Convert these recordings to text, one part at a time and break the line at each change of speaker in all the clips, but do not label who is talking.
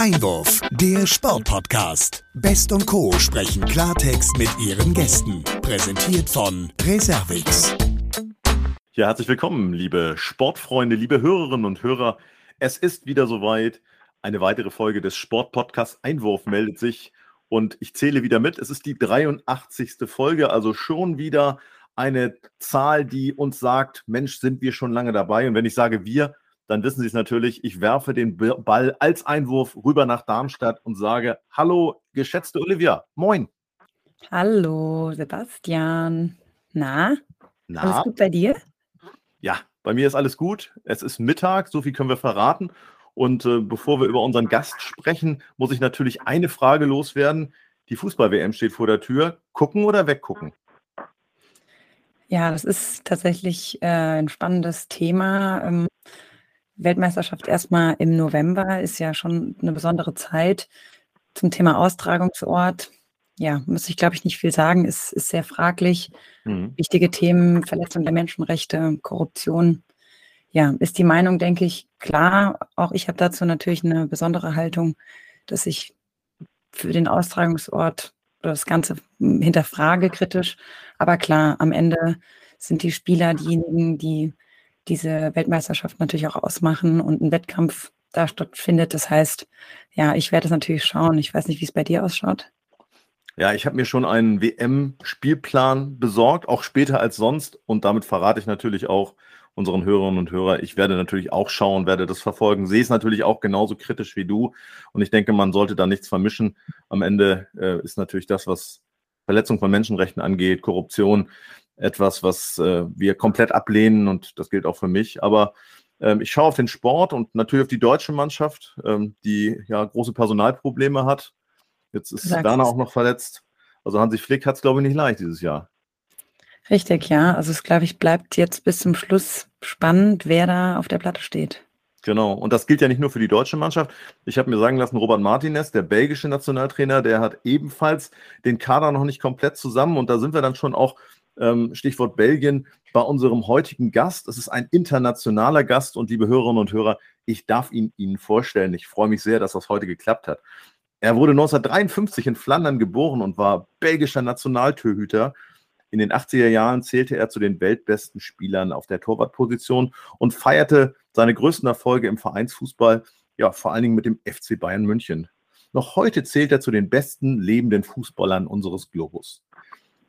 Einwurf, der Sportpodcast. Best und Co. sprechen Klartext mit ihren Gästen. Präsentiert von Reservix.
Ja, herzlich willkommen, liebe Sportfreunde, liebe Hörerinnen und Hörer. Es ist wieder soweit. Eine weitere Folge des Sportpodcasts Einwurf meldet sich und ich zähle wieder mit. Es ist die 83. Folge, also schon wieder eine Zahl, die uns sagt, Mensch, sind wir schon lange dabei. Und wenn ich sage wir, dann wissen Sie es natürlich. Ich werfe den Ball als Einwurf rüber nach Darmstadt und sage, hallo, geschätzte Olivia, moin.
Hallo, Sebastian. Na?
Na?
Alles gut bei dir?
Ja, bei mir ist alles gut. Es ist Mittag, so viel können wir verraten. Und äh, bevor wir über unseren Gast sprechen, muss ich natürlich eine Frage loswerden. Die Fußball-WM steht vor der Tür. Gucken oder weggucken?
Ja, das ist tatsächlich äh, ein spannendes Thema. Ähm, Weltmeisterschaft erstmal im November ist ja schon eine besondere Zeit. Zum Thema Austragungsort, ja, muss ich, glaube ich, nicht viel sagen, ist, ist sehr fraglich. Mhm. Wichtige Themen, Verletzung der Menschenrechte, Korruption. Ja, ist die Meinung, denke ich, klar. Auch ich habe dazu natürlich eine besondere Haltung, dass ich für den Austragungsort oder das Ganze hinterfrage kritisch. Aber klar, am Ende sind die Spieler diejenigen, die diese Weltmeisterschaft natürlich auch ausmachen und ein Wettkampf da stattfindet. Das heißt, ja, ich werde es natürlich schauen. Ich weiß nicht, wie es bei dir ausschaut.
Ja, ich habe mir schon einen WM-Spielplan besorgt, auch später als sonst. Und damit verrate ich natürlich auch unseren Hörerinnen und Hörern, ich werde natürlich auch schauen, werde das verfolgen, sehe es natürlich auch genauso kritisch wie du. Und ich denke, man sollte da nichts vermischen. Am Ende äh, ist natürlich das, was Verletzung von Menschenrechten angeht, Korruption, etwas, was äh, wir komplett ablehnen und das gilt auch für mich. Aber ähm, ich schaue auf den Sport und natürlich auf die deutsche Mannschaft, ähm, die ja große Personalprobleme hat. Jetzt ist Werner auch noch verletzt. Also Hansi Flick hat es, glaube ich, nicht leicht dieses Jahr.
Richtig, ja. Also es, glaube ich, bleibt jetzt bis zum Schluss spannend, wer da auf der Platte steht.
Genau, und das gilt ja nicht nur für die deutsche Mannschaft. Ich habe mir sagen lassen, Robert Martinez, der belgische Nationaltrainer, der hat ebenfalls den Kader noch nicht komplett zusammen. Und da sind wir dann schon auch ähm, Stichwort Belgien, bei unserem heutigen Gast. Es ist ein internationaler Gast und liebe Hörerinnen und Hörer, ich darf ihn Ihnen vorstellen. Ich freue mich sehr, dass das heute geklappt hat. Er wurde 1953 in Flandern geboren und war belgischer Nationaltorhüter. In den 80er Jahren zählte er zu den weltbesten Spielern auf der Torwartposition und feierte seine größten Erfolge im Vereinsfußball, ja, vor allen Dingen mit dem FC Bayern München. Noch heute zählt er zu den besten lebenden Fußballern unseres Globus.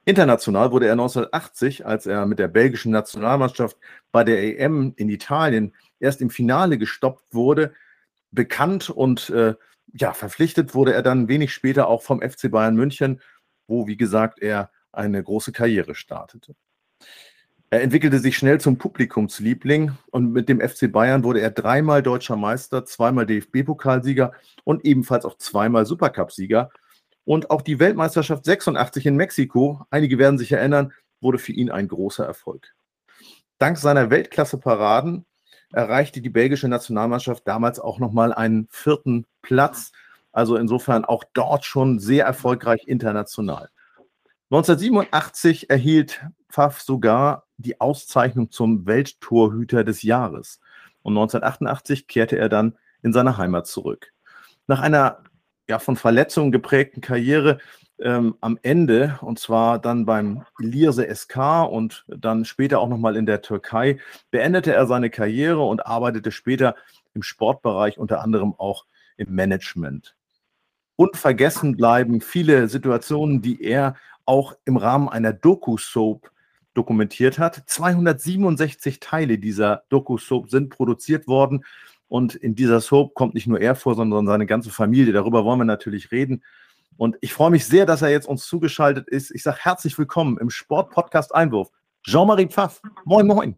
International wurde er 1980, als er mit der belgischen Nationalmannschaft bei der EM in Italien erst im Finale gestoppt wurde, bekannt und äh, ja, verpflichtet wurde er dann wenig später auch vom FC Bayern München, wo, wie gesagt, er eine große Karriere startete. Er entwickelte sich schnell zum Publikumsliebling und mit dem FC Bayern wurde er dreimal deutscher Meister, zweimal DFB-Pokalsieger und ebenfalls auch zweimal Supercup-Sieger und auch die Weltmeisterschaft 86 in Mexiko, einige werden sich erinnern, wurde für ihn ein großer Erfolg. Dank seiner Weltklasse-Paraden erreichte die belgische Nationalmannschaft damals auch nochmal einen vierten Platz. Also insofern auch dort schon sehr erfolgreich international. 1987 erhielt Pfaff sogar die Auszeichnung zum Welttorhüter des Jahres. Und 1988 kehrte er dann in seine Heimat zurück. Nach einer ja, von Verletzungen geprägten Karriere ähm, am Ende, und zwar dann beim Lirse SK und dann später auch nochmal in der Türkei, beendete er seine Karriere und arbeitete später im Sportbereich, unter anderem auch im Management. Unvergessen bleiben viele Situationen, die er auch im Rahmen einer Doku-Soap dokumentiert hat. 267 Teile dieser Doku-Soap sind produziert worden und in dieser Soap kommt nicht nur er vor, sondern seine ganze Familie. Darüber wollen wir natürlich reden. Und ich freue mich sehr, dass er jetzt uns zugeschaltet ist. Ich sage herzlich willkommen im Sport-Podcast Einwurf. Jean-Marie Pfaff. Moin, moin.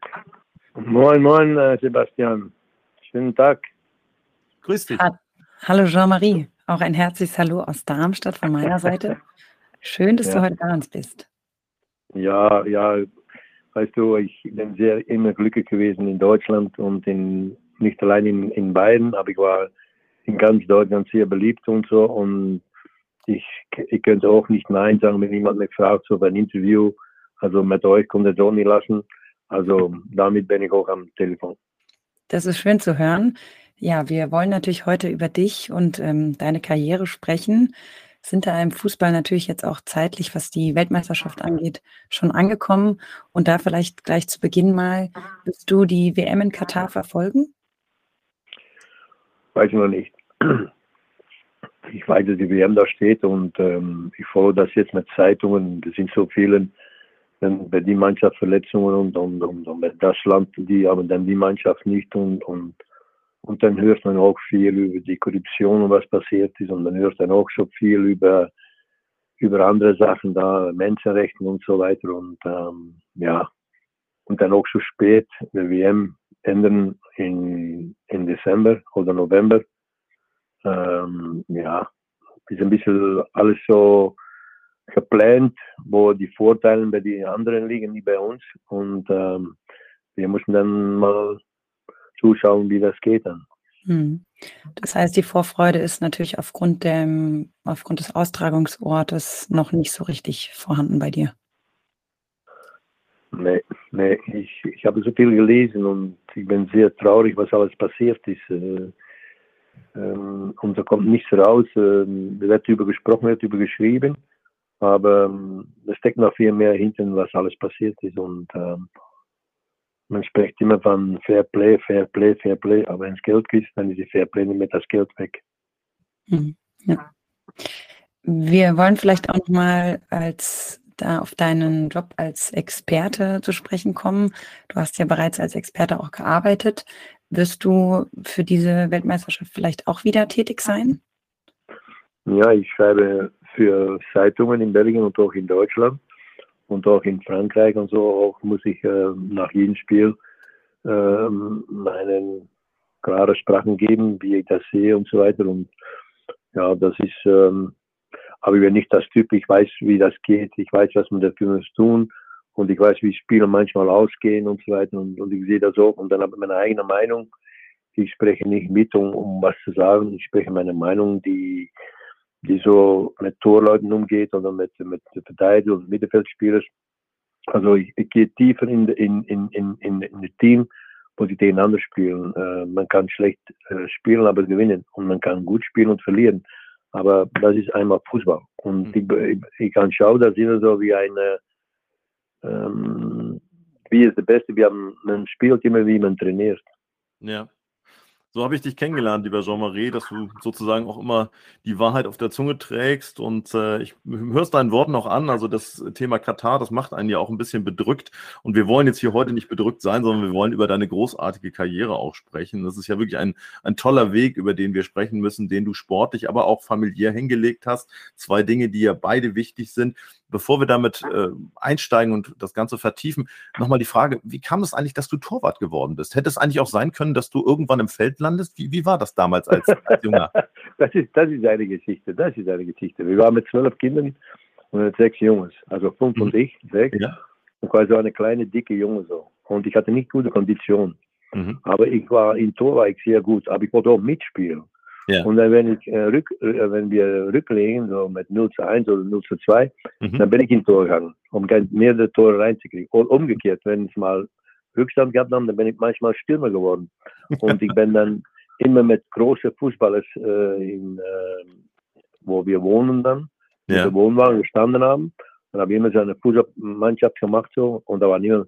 Moin, moin, äh, Sebastian. Schönen Tag.
Grüß dich.
Hallo Jean-Marie. Auch ein herzliches Hallo aus Darmstadt von meiner Seite. Schön, dass ja. du heute bei uns bist.
Ja, ja, weißt du, ich bin sehr immer glücklich gewesen in Deutschland und in nicht allein in, in Bayern, aber ich war in ganz Deutschland sehr beliebt und so. Und ich, ich könnte auch nicht Nein sagen, wenn jemand mich fragt, so ein Interview. Also mit euch kommt es auch nicht lassen. Also damit bin ich auch am Telefon.
Das ist schön zu hören. Ja, wir wollen natürlich heute über dich und ähm, deine Karriere sprechen. Sind da im Fußball natürlich jetzt auch zeitlich, was die Weltmeisterschaft angeht, schon angekommen. Und da vielleicht gleich zu Beginn mal, wirst du die WM in Katar verfolgen?
Weiß ich noch nicht. Ich weiß, dass die WM da steht und ähm, ich folge das jetzt mit Zeitungen. Das sind so viele, wenn die Mannschaft Verletzungen und, und, und, und das Land, die aber dann die Mannschaft nicht und, und und dann hört man auch viel über die Korruption und was passiert ist. Und man hört dann auch so viel über, über andere Sachen da, Menschenrechte und so weiter. Und ähm, ja, und dann auch so spät, der WM ändern in, in Dezember oder November. Ähm, ja, ist ein bisschen alles so geplant, wo die Vorteile bei den anderen liegen, nicht bei uns. Und ähm, wir müssen dann mal zuschauen, wie das geht dann. Hm.
Das heißt, die Vorfreude ist natürlich aufgrund, dem, aufgrund des Austragungsortes noch nicht so richtig vorhanden bei dir.
Nee, nee ich, ich habe so viel gelesen und ich bin sehr traurig, was alles passiert ist. Äh, ähm, und da kommt nichts raus. Äh, wird über gesprochen, wird über geschrieben, aber ähm, es steckt noch viel mehr hinten, was alles passiert ist. Und ähm, man spricht immer von Fair Play, Fair Play, Fair Play, aber wenn es Geld gibt, dann ist die Fair Play nicht mehr das Geld weg.
Hm, ja. Wir wollen vielleicht auch nochmal als da auf deinen Job als Experte zu sprechen kommen. Du hast ja bereits als Experte auch gearbeitet. Wirst du für diese Weltmeisterschaft vielleicht auch wieder tätig sein?
Ja, ich schreibe für Zeitungen in Belgien und auch in Deutschland und auch in Frankreich und so auch muss ich äh, nach jedem Spiel äh, meine klare Sprachen geben, wie ich das sehe und so weiter. Und ja, das ist, ähm, aber ich bin nicht das Typ, ich weiß, wie das geht, ich weiß, was man dafür muss tun und ich weiß, wie Spiele manchmal ausgehen und so weiter und, und ich sehe das auch und dann habe ich meine eigene Meinung. Ich spreche nicht mit, um, um was zu sagen, ich spreche meine Meinung, die die so mit Torleuten umgeht oder mit, mit Verteidiger oder Mittelfeldspielers. Also ich, ich gehe tiefer in, in, in, in, in, in das Team, wo sie gegeneinander spielen. Äh, man kann schlecht äh, spielen, aber gewinnen. Und man kann gut spielen und verlieren. Aber das ist einmal Fußball. Und mhm. ich, ich, kann schauen, das immer so wie eine, ähm, wie ist der Beste, wir haben, man spielt immer, wie man trainiert.
Ja. So habe ich dich kennengelernt, lieber Jean-Marie, dass du sozusagen auch immer die Wahrheit auf der Zunge trägst und äh, ich hörst deinen Worten auch an. Also das Thema Katar, das macht einen ja auch ein bisschen bedrückt und wir wollen jetzt hier heute nicht bedrückt sein, sondern wir wollen über deine großartige Karriere auch sprechen. Das ist ja wirklich ein, ein toller Weg, über den wir sprechen müssen, den du sportlich, aber auch familiär hingelegt hast. Zwei Dinge, die ja beide wichtig sind bevor wir damit äh, einsteigen und das Ganze vertiefen, nochmal die Frage, wie kam es eigentlich, dass du Torwart geworden bist? Hätte es eigentlich auch sein können, dass du irgendwann im Feld landest? Wie, wie war das damals als, als Junger?
das, ist, das ist eine Geschichte, das ist eine Geschichte. Wir waren mit zwölf Kindern und mit sechs Jungs, also fünf mhm. und ich, sechs. Ja. Und war so eine kleine, dicke Junge so. Und ich hatte nicht gute Kondition. Mhm. Aber ich war in Tor war ich sehr gut, aber ich wollte auch mitspielen. Ja. Und dann, wenn, ich, äh, rück, äh, wenn wir rücklegen, so mit 0 zu 1 oder 0 zu 2, mhm. dann bin ich in Tor gegangen, um mehrere Tore reinzukriegen. Und umgekehrt, wenn ich mal Rückstand gehabt habe, dann bin ich manchmal Stürmer geworden. Und ich bin dann immer mit großen Fußballers, äh, in, äh, wo wir wohnen dann, ja. wir Wohnwagen gestanden haben. Dann habe ich immer so eine Fußballmannschaft gemacht so, und da waren immer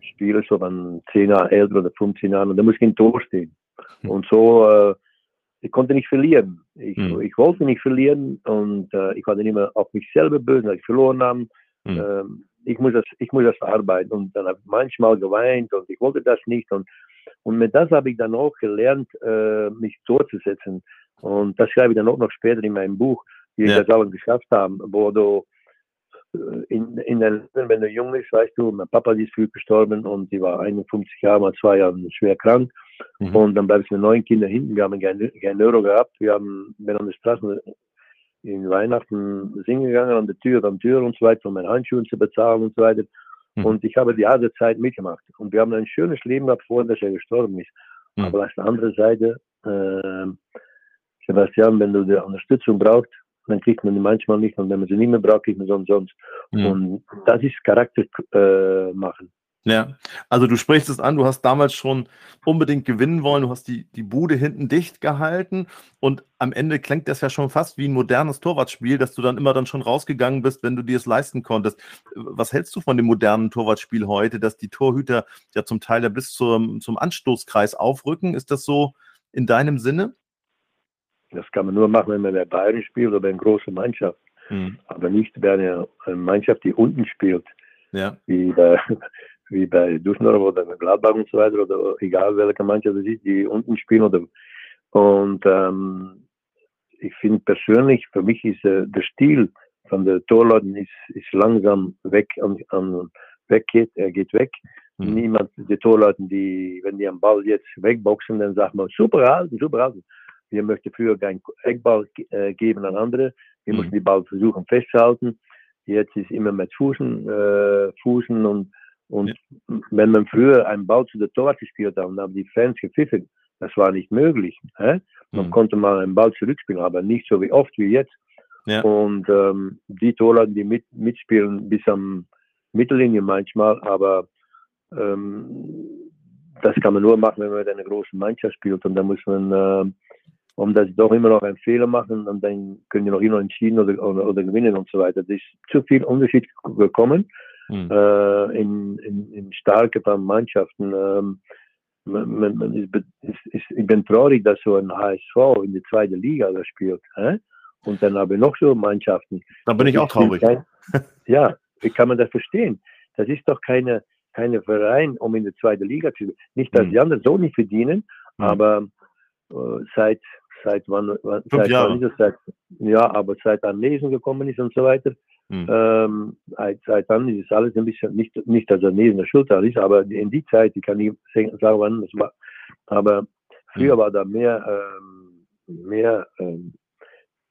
Spieler so von 10 Jahren älter oder 15 Jahren und da muss ich in Tor stehen. Hm. Und so äh, ich konnte nicht verlieren. Ich, mhm. ich wollte nicht verlieren und äh, ich war dann immer auf mich selber böse, dass ich verloren habe. Mhm. Ähm, ich, muss das, ich muss das verarbeiten und dann habe ich manchmal geweint und ich wollte das nicht. Und, und mit das habe ich dann auch gelernt, äh, mich durchzusetzen. Und das schreibe ich dann auch noch später in meinem Buch, wie ja. ich das alles geschafft habe, wo du äh, in, in den wenn du jung bist, weißt du, mein Papa ist früh gestorben und sie war 51 Jahre, mal zwei Jahre schwer krank. Mhm. Und dann bleibst du mit neun Kindern hinten. Wir haben keinen kein Euro gehabt. Wir haben, bin an der Straße in Weihnachten singen gegangen, an der Tür, an der Tür und so weiter, um meine Handschuhe zu bezahlen und so weiter. Mhm. Und ich habe die harte Zeit mitgemacht. Und wir haben ein schönes Leben gehabt, vor dass er gestorben ist. Mhm. Aber auf der anderen Seite, äh, Sebastian, wenn du die Unterstützung brauchst, dann kriegt man die manchmal nicht. Und wenn man sie nicht mehr braucht, kriegt man sie umsonst. Mhm. Und das ist Charakter äh, machen.
Ja, also du sprichst es an, du hast damals schon unbedingt gewinnen wollen, du hast die, die Bude hinten dicht gehalten und am Ende klingt das ja schon fast wie ein modernes Torwartspiel, dass du dann immer dann schon rausgegangen bist, wenn du dir es leisten konntest. Was hältst du von dem modernen Torwartspiel heute, dass die Torhüter ja zum Teil ja bis zum, zum Anstoßkreis aufrücken? Ist das so in deinem Sinne?
Das kann man nur machen, wenn man bei Bayern spielt oder bei einer großen Mannschaft. Mhm. Aber nicht bei einer Mannschaft, die unten spielt. Ja. Wie bei, wie bei Düsseldorf oder Gladbach und so weiter, oder egal welche Mannschaft es ist, die unten spielen. Oder, und ähm, ich finde persönlich, für mich ist äh, der Stil von den Torleuten ist, ist langsam weg, an, an, weggeht, er geht weg. Mhm. Niemand, die Torleuten, die, wenn die am Ball jetzt wegboxen, dann sagt man, super halten, super halten. Wir möchten früher keinen Eckball äh, geben an andere. Wir mhm. mussten die Ball versuchen festzuhalten. Jetzt ist immer mit Fußen, äh, Fußen und und ja. wenn man früher einen Ball zu der Torwart gespielt hat, dann haben die Fans gepfiffen. Das war nicht möglich. Hä? Man mhm. konnte mal einen Ball zurückspielen, aber nicht so wie oft wie jetzt. Ja. Und ähm, die Torwart, die mit, mitspielen bis am Mittellinie manchmal, aber ähm, das kann man nur machen, wenn man mit einer großen Mannschaft spielt. Und da muss man, äh, um das doch immer noch einen Fehler machen, und dann können die noch immer entschieden oder, oder, oder gewinnen und so weiter. Das ist zu viel Unterschied gekommen mhm. äh, in, in, in starke Mannschaften. Ähm, man, man ist, ist, ist, ich bin traurig, dass so ein HSV in die zweite Liga spielt. Hä? Und dann habe ich noch so Mannschaften.
Da bin ich auch traurig.
Kein, ja, wie kann man das verstehen? Das ist doch keine, keine Verein, um in die zweite Liga zu spielen. Nicht, dass mhm. die anderen so nicht verdienen, mhm. aber äh, seit, seit wann, seit wann ist es? Seit, ja, aber seit Anlesen gekommen ist und so weiter, Mhm. Ähm, seit dann ist alles ein bisschen, nicht, nicht dass er neben der Schulter ist, aber in die Zeit, ich kann nicht sagen, wann das war, aber früher mhm. war da mehr, ähm, mehr ähm,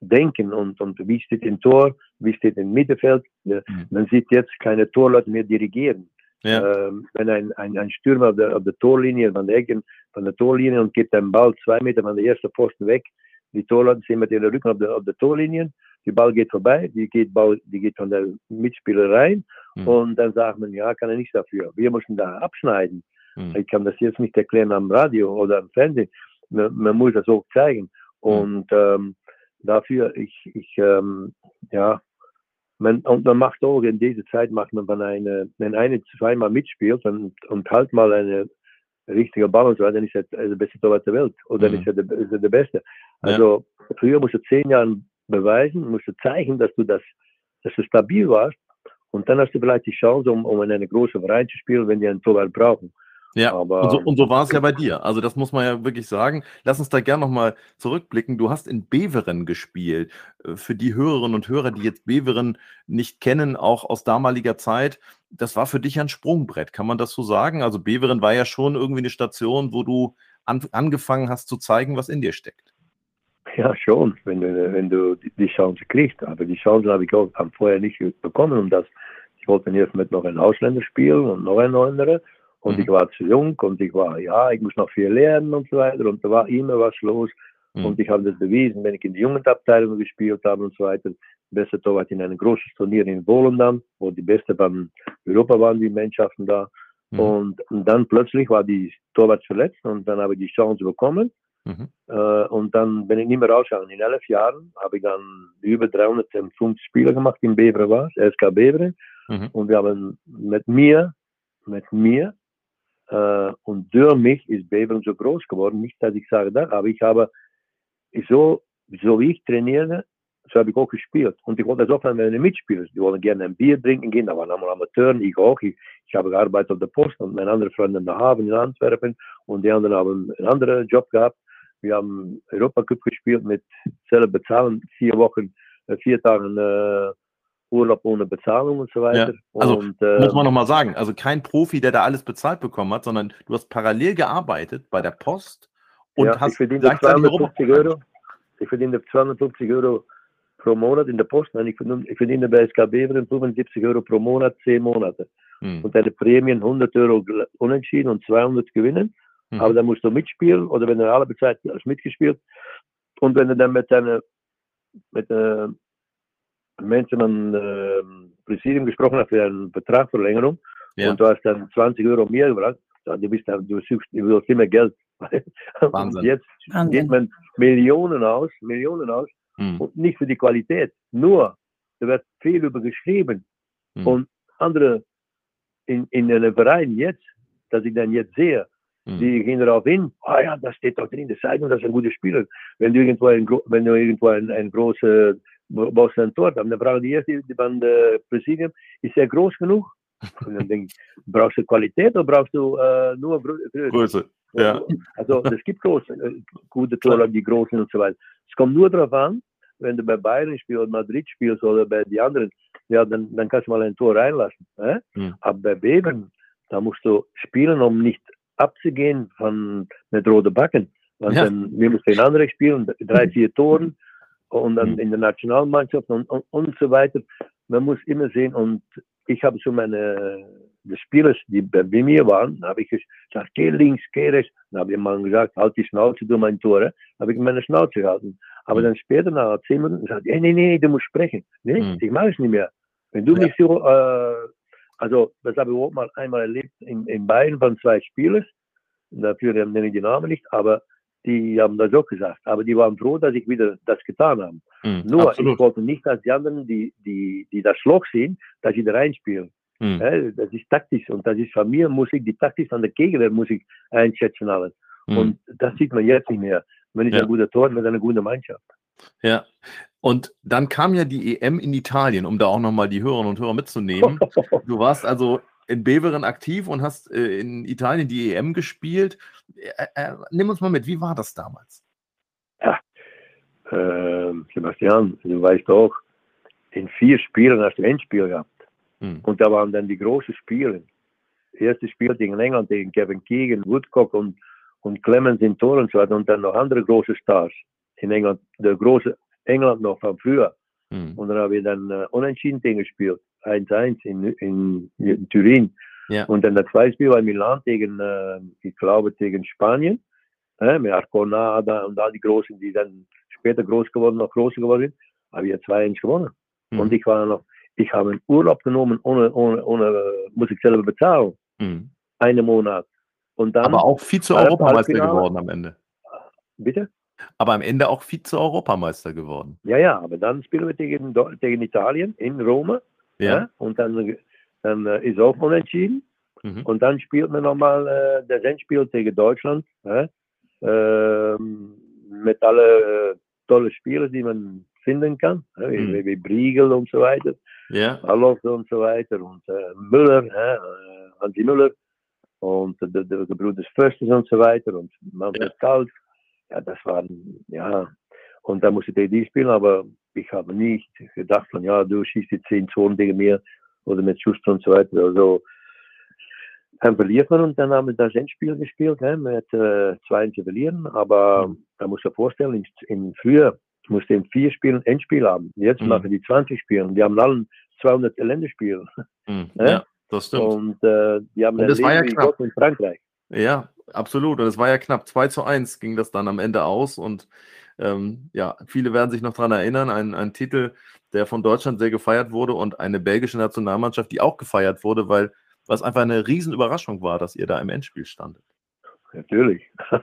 Denken und, und wie steht im Tor, wie steht im Mittelfeld. Mhm. Man sieht jetzt keine Torleute mehr dirigieren. Ja. Ähm, wenn ein, ein, ein Stürmer auf der, auf der Torlinie, von der Ecken, von der Torlinie und gibt einen Ball zwei Meter von der ersten Posten weg, die Torleute sind mit ihren Rücken auf der, auf der Torlinie die Ball geht vorbei, die geht, Ball, die geht von der Mitspieler rein mhm. und dann sagt man, ja, kann er nichts dafür. Wir müssen da abschneiden. Mhm. Ich kann das jetzt nicht erklären am Radio oder am Fernsehen. Man, man muss das auch zeigen. Mhm. Und ähm, dafür, ich, ich ähm, ja, man, und man macht auch in dieser Zeit, macht man, wenn eine, wenn eine zweimal mitspielt und, und halt mal eine richtige Ball und so weiter, dann ist er der beste Torwart der Welt. Oder dann mhm. ist er der, ist er der Beste. Also, ja. früher musste zehn Jahre beweisen, musst du zeigen, dass du das, dass du stabil warst. Und dann hast du vielleicht die Chance, um, um in eine große Verein zu spielen, wenn die einen Torwart brauchen.
Ja, Aber, und so, und so war es ja bei dir. Also das muss man ja wirklich sagen. Lass uns da gerne nochmal zurückblicken. Du hast in Beveren gespielt. Äh, für die Hörerinnen und Hörer, die jetzt Beveren nicht kennen, auch aus damaliger Zeit, das war für dich ein Sprungbrett. Kann man das so sagen? Also Beveren war ja schon irgendwie eine Station, wo du an, angefangen hast zu zeigen, was in dir steckt.
Ja, schon, wenn du, wenn du die Chance kriegst. Aber die Chance habe ich auch vorher nicht bekommen. Und das, ich wollte erst mit noch einem Ausländer spielen und noch ein anderer. Und mhm. ich war zu jung und ich war, ja, ich muss noch viel lernen und so weiter. Und da war immer was los. Mhm. Und ich habe das bewiesen, wenn ich in die Jugendabteilung gespielt habe und so weiter. Beste Torwart in einem großen Turnier in Polen dann, wo die Beste von Europa waren, die Mannschaften da. Mhm. Und, und dann plötzlich war die Torwart verletzt und dann habe ich die Chance bekommen. Mhm. Äh, und dann bin ich nicht mehr rausgegangen. In elf Jahren habe ich dann über 350 Spiele gemacht in Beveren war SK Beveren. Mhm. Und wir haben mit mir, mit mir äh, und durch mich ist Beveren so groß geworden. Nicht, dass ich sage das, aber ich habe so, so wie ich trainiere, so habe ich auch gespielt. Und ich wollte das auch wenn Mitspieler. Die wollen gerne ein Bier trinken gehen, da waren einmal Amateuren, ich auch. Ich, ich habe gearbeitet auf der Post und meine andere Freunde in der Hafen in Antwerpen und die anderen haben einen anderen Job gehabt. Wir haben Europacup gespielt mit selber bezahlen, vier Wochen, äh, vier Tagen äh, Urlaub ohne Bezahlung und so weiter. Ja,
also
und,
äh, muss man nochmal sagen, also kein Profi, der da alles bezahlt bekommen hat, sondern du hast parallel gearbeitet bei der Post und ja, hast
ich verdiene 250 Euro. Ich verdiene 250 Euro pro Monat in der Post. Nein, ich verdiene, ich verdiene bei SKB 75 Euro pro Monat, 10 Monate. Hm. Und deine Prämien 100 Euro unentschieden und 200 gewinnen. Mhm. Aber dann musst du mitspielen oder wenn er alle bezahlt hast mitgespielt. Und wenn du dann mit deiner mit äh, Menschen an äh, Präsidium gesprochen hast für eine Vertragsverlängerung ja. und du hast dann 20 Euro mehr gebracht, du bist dann, du suchst, du willst immer Geld.
Wahnsinn.
Und jetzt Wahnsinn. geht man Millionen aus, Millionen aus, hm. und nicht für die Qualität, nur, da wird viel über geschrieben. Hm. Und andere in, in einem Verein jetzt, dass ich dann jetzt sehe, hm. die gehen darauf hin, ah ja, das steht doch drin, das zeigt uns, das ist ein guter Spieler. Wenn du irgendwo ein, wenn du irgendwo ein, ein großer brauchst ein Tor dann brauchen die erste, die beim Präsidium, ist er groß genug? Und dann denke ich, brauchst du Qualität oder brauchst du äh, nur Größe?
Größe, ja.
Also es gibt große, äh, gute Tore, die großen und so weiter. Es kommt nur darauf an, wenn du bei Bayern spielst oder Madrid spielst oder bei den anderen, ja, dann, dann kannst du mal ein Tor reinlassen. Äh? Mhm. Aber bei Beben, da musst du spielen, um nicht abzugehen von mit roten Backen. Und ja. dann, wir müssen den anderen spielen, drei, vier Toren und dann mhm. in der Nationalmannschaft und, und, und so weiter. Man muss immer sehen und ich habe so meine die Spieler, die bei mir waren, habe ich gesagt, geh links, geh rechts. Dann habe ich mal gesagt, halt die Schnauze, du mein Tor. habe ich meine Schnauze gehalten. Aber mhm. dann später, nach zehn Minuten, gesagt, hey, nee, nee, du musst sprechen. Nee, mhm. ich mache es nicht mehr. Wenn du ja. mich so, äh, also das habe ich auch mal einmal erlebt in, in Bayern von zwei Spielern. Dafür nenne ich die Namen nicht, aber die haben das auch gesagt. Aber die waren froh, dass ich wieder das getan habe. Mhm, Nur, absolut. ich wollte nicht, dass die anderen, die, die, die das Loch sehen, dass sie da reinspielen. Mhm. Ja, das ist taktisch und das ist von mir, muss ich die Taktik von der Gegner muss ich einschätzen alles. Mhm. Und das sieht man jetzt nicht mehr. Man ist ja. ein guter Tor mit einer guten Mannschaft.
Ja. Und dann kam ja die EM in Italien, um da auch nochmal die Hörerinnen und Hörer mitzunehmen. Du warst also in Beveren aktiv und hast äh, in Italien die EM gespielt. Äh, äh, nimm uns mal mit, wie war das damals?
Ja, äh, Sebastian, du weißt auch, in vier Spielen hast du Endspiel gehabt. Hm. Und da waren dann die großen Spiele. Erste Spiel gegen England, gegen Kevin Keegan, Woodcock und, und Clemens in Tor und so weiter. Und dann noch andere große Stars in England. Der große England noch von früher. Hm. Und dann haben wir dann äh, unentschieden gespielt. 1-1 in, in, in, Turin. Ja. Und dann das zweite Spiel war Milan gegen, äh, ich glaube, gegen Spanien. Äh, mit Arcona und all die Großen, die dann später groß geworden, noch größer geworden sind. Haben wir 2-1 gewonnen. Mhm. Und ich war noch, ich habe einen Urlaub genommen, ohne, ohne, ohne muss ich selber bezahlen. Mhm. Einen Monat.
Und dann, Aber auch Vize-Europameister geworden am Ende.
Bitte?
Aber am Ende auch Vize-Europameister geworden.
Ja, ja, aber dann spielen wir gegen, gegen Italien in Rom. Ja. ja. Und dann, dann äh, ist auch unentschieden. Mhm. Und dann spielt man nochmal äh, das Endspiel gegen Deutschland. Ja? Äh, mit allen äh, tollen Spielen, die man finden kann. Ja? Wie, mhm. wie Briegel und so weiter. Ja. Alof und so weiter. Und äh, Müller? Äh, Hansi Müller. Und der, der, der Bruder Föstes und so weiter. Und Manfred ja. Kalf. Ja, das waren, ja. Und da musste ich die spielen, aber ich habe nicht gedacht von, ja, du schießt die 10 Zonen gegen mir oder mit Schuster und so weiter. Also, dann verliert man und dann haben wir das Endspiel gespielt, hè, mit äh, zwei zu verlieren. Aber mhm. da muss man vorstellen, in, früher musste in vier Spielen Endspiel haben. Jetzt mhm. machen die 20 Spiele. Die haben allen 200 Länderspiele.
Mhm. Ja, das stimmt.
Und äh, die haben
und das war ja knapp.
in Frankreich.
Ja, absolut. Und es war ja knapp 2 zu 1 ging das dann am Ende aus. Und ähm, ja, viele werden sich noch daran erinnern, ein, ein Titel, der von Deutschland sehr gefeiert wurde und eine belgische Nationalmannschaft, die auch gefeiert wurde, weil was einfach eine Riesenüberraschung war, dass ihr da im Endspiel standet.
Natürlich.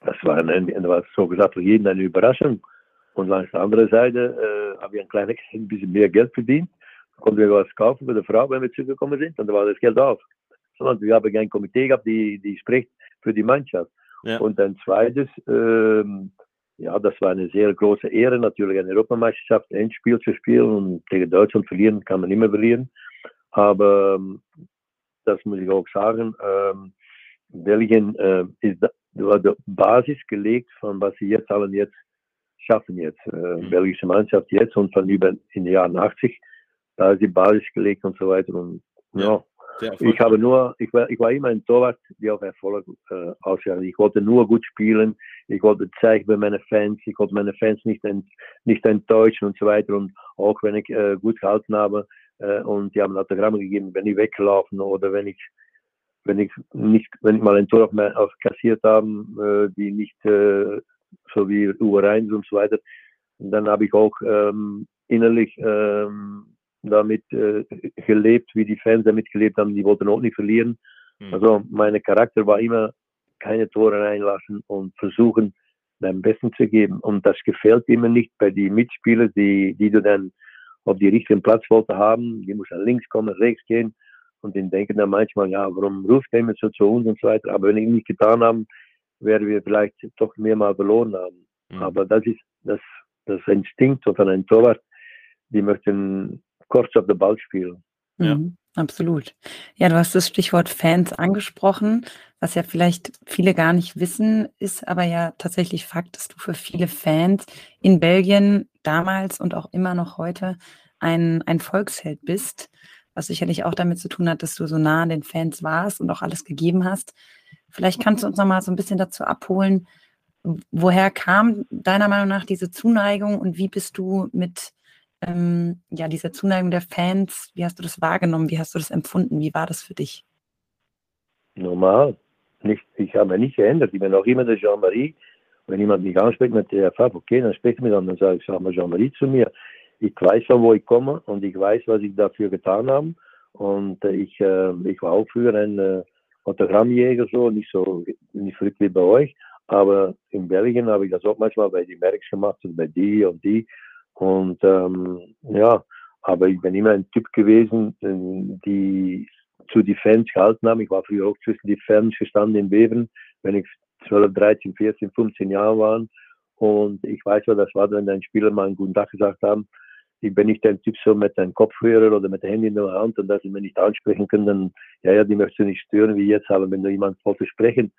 Das war, ein, das war so gesagt für jeden eine Überraschung. Und auf der anderen Seite äh, habe ich ein kleines ein bisschen mehr Geld verdient. Konnten wir was kaufen für die Frau, wenn wir zurückgekommen sind. Und da war das Geld auf. Und wir haben ein Komitee gehabt, die, die spricht für die Mannschaft. Ja. Und ein zweites, ähm, ja, das war eine sehr große Ehre, natürlich eine Europameisterschaft, ein Spiel zu spielen und gegen Deutschland verlieren kann man immer verlieren. Aber ähm, das muss ich auch sagen, ähm, Belgien äh, ist da, war die Basis gelegt von was sie jetzt allen jetzt schaffen jetzt. Äh, mhm. Belgische Mannschaft jetzt und von über in den Jahren 80, da ist die Basis gelegt und so weiter. Und ja, ja ich habe nur, ich war, ich war immer ein Torwart, die auf Erfolg äh, ausgegangen Ich wollte nur gut spielen. Ich wollte zeigen bei meinen Fans. Ich wollte meine Fans nicht, ent, nicht enttäuschen und so weiter. Und auch wenn ich äh, gut gehalten habe äh, und die haben Autogramme gegeben, wenn ich weggelaufen oder wenn ich, wenn ich nicht, wenn ich mal ein Tor auf, auf kassiert haben, äh, die nicht äh, so wie Uwe Reins und so weiter, dann habe ich auch ähm, innerlich ähm, damit äh, gelebt, wie die Fans damit gelebt haben. Die wollten auch nicht verlieren. Mhm. Also mein Charakter war immer keine Tore reinlassen und versuchen, dein Besten zu geben. Und das gefällt immer nicht bei den Mitspielern, die, die du dann auf die richtigen Platz wollte haben. Die muss links kommen, rechts gehen. Und die denken dann manchmal, ja, warum ruft er so zu uns und so weiter. Aber wenn ich nicht getan haben, werden wir vielleicht doch mehrmal verloren haben. Mhm. Aber das ist das, das Instinkt von einem Torwart. Die möchten kurz auf den Ball spielen.
Ja. Mhm, absolut. Ja, du hast das Stichwort Fans angesprochen, was ja vielleicht viele gar nicht wissen, ist aber ja tatsächlich Fakt, dass du für viele Fans in Belgien damals und auch immer noch heute ein, ein Volksheld bist, was sicherlich auch damit zu tun hat, dass du so nah an den Fans warst und auch alles gegeben hast. Vielleicht kannst du uns noch mal so ein bisschen dazu abholen, woher kam deiner Meinung nach diese Zuneigung und wie bist du mit ähm, ja, dieser Zuneigung der Fans, wie hast du das wahrgenommen? Wie hast du das empfunden? Wie war das für dich?
Normal. Nicht, ich habe mich nicht geändert. Ich bin auch immer der Jean-Marie. Wenn jemand mich anspricht mit der Farbe, okay, dann spricht mir dann, dann sage ich, sag mal Jean-Marie zu mir. Ich weiß von wo ich komme und ich weiß, was ich dafür getan habe. Und äh, ich, äh, ich war auch früher ein äh, Autogrammjäger, so, nicht so, nicht verrückt wie bei euch. Aber in Belgien habe ich das auch manchmal bei den Merks gemacht und bei die und die. Und ähm, ja, aber ich bin immer ein Typ gewesen, die zu die Fans gehalten haben. Ich war früher auch zwischen die Fans gestanden in Beveren, wenn ich 12, 13, 14, 15 Jahre war. Und ich weiß ja, das war, wenn ein Spieler mal einen guten Tag gesagt haben. Ich bin nicht ein Typ so mit einem Kopfhörer oder mit dem Handy in der Hand und dass sie mir nicht ansprechen können, ja, ja, die möchtest du nicht stören wie jetzt, aber wenn da jemand wollte sprechen,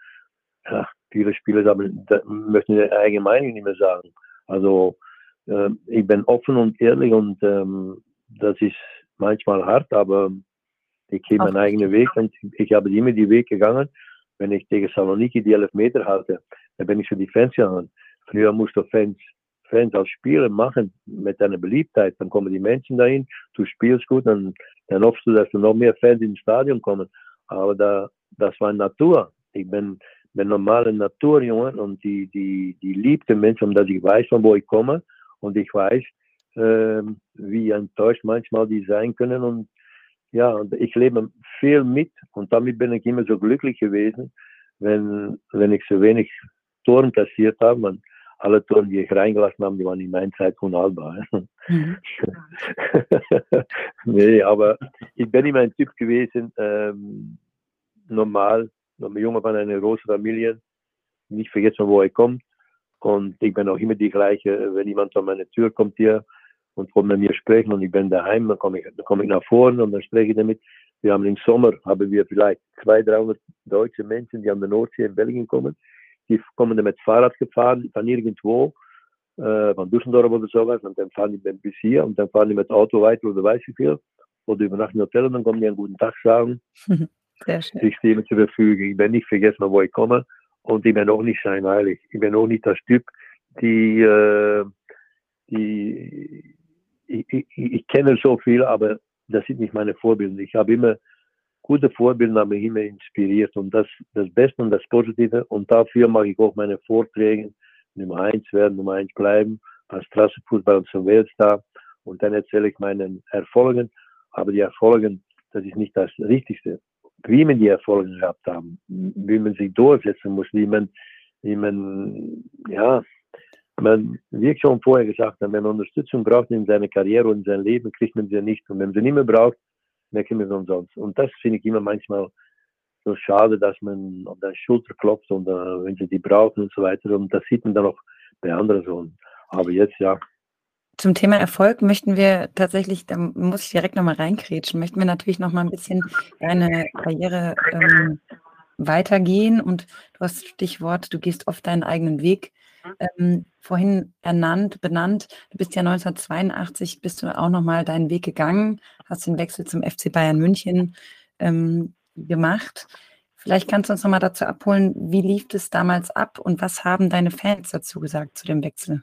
ja, viele Spieler sagen, möchten ihre eigene Meinung nicht mehr sagen. Also, äh, ich bin offen und ehrlich und ähm, das ist manchmal hart, aber ich gehe meinen eigenen Weg und ich habe immer die Weg gegangen. Wenn ich gegen Saloniki die 11 Meter hatte, dann bin ich für die Fans gegangen. Früher musste Fans, Fans als Spieler machen mit deiner Beliebtheit. Dann kommen die Menschen dahin, du spielst gut, dann, dann hoffst du, dass du noch mehr Fans ins Stadion kommen. Aber da, das war Natur. Ich bin, bin normale Naturjunge und die, die, die liebte Menschen, omdat ich weiß, von wo ich komme und ich weiß, äh, wie enttäuscht manchmal die sein können. Und ja, und ich lebe viel mit und damit bin ich immer so glücklich gewesen, wenn, wenn ich so wenig Toren kassiert habe. Und alle Toren, die ich reingelassen habe, die waren in meiner Zeit unhaltbar. Mhm. nee, aber ich bin immer ein Typ gewesen, ähm, normal, ein Junge von einer großen Familie, nicht vergessen, wo er kommt. Und ich bin auch immer die gleiche, wenn jemand an meine Tür kommt hier und will mit mir sprechen und ich bin daheim, dann komme ich, dann komme ich nach vorne und dann spreche ich damit. Wir haben im Sommer, haben wir vielleicht 200, 300 deutsche Menschen, die an der Nordsee in Belgien kommen. Die kommen dann mit Fahrrad gefahren, von irgendwo, äh, von Düsseldorf oder sowas, und dann fahren die bis hier und dann fahren die mit Auto weiter oder weiß ich viel. Oder übernachten im Hotel und dann kommen die einen guten Tag sagen. Sehr schön. Ich stehe zur Verfügung. Ich bin nicht vergessen, wo ich komme. Und ich bin auch nicht scheinheilig. Ich bin auch nicht das Typ, die, äh, die ich, ich, ich, kenne so viel, aber das sind nicht meine Vorbilder. Ich habe immer gute Vorbilder, haben mich immer inspiriert und das, das Beste und das Positive. Und dafür mache ich auch meine Vorträge Nummer eins werden, Nummer eins bleiben, als Straßenfußball und zum Weltstar. Und dann erzähle ich meine Erfolgen. Aber die Erfolgen, das ist nicht das Richtigste wie man die Erfolge gehabt haben, wie man sich durchsetzen muss, wie man, wie man, ja, man, wie ich schon vorher gesagt habe, wenn man Unterstützung braucht in seiner Karriere und in seinem Leben, kriegt man sie nicht. Und wenn man sie nicht mehr braucht, dann kriegt man sie umsonst. Und das finde ich immer manchmal so schade, dass man auf der Schulter klopft und uh, wenn sie die brauchen und so weiter. Und das sieht man dann auch bei anderen so. Aber jetzt, ja,
zum Thema Erfolg möchten wir tatsächlich, da muss ich direkt nochmal reinkrätschen, möchten wir natürlich nochmal ein bisschen deine Karriere ähm, weitergehen. Und du hast Stichwort, du gehst oft deinen eigenen Weg ähm, vorhin ernannt, benannt. Du bist ja 1982, bist du auch nochmal deinen Weg gegangen, hast den Wechsel zum FC Bayern München ähm, gemacht. Vielleicht kannst du uns nochmal dazu abholen, wie lief es damals ab und was haben deine Fans dazu gesagt zu dem Wechsel?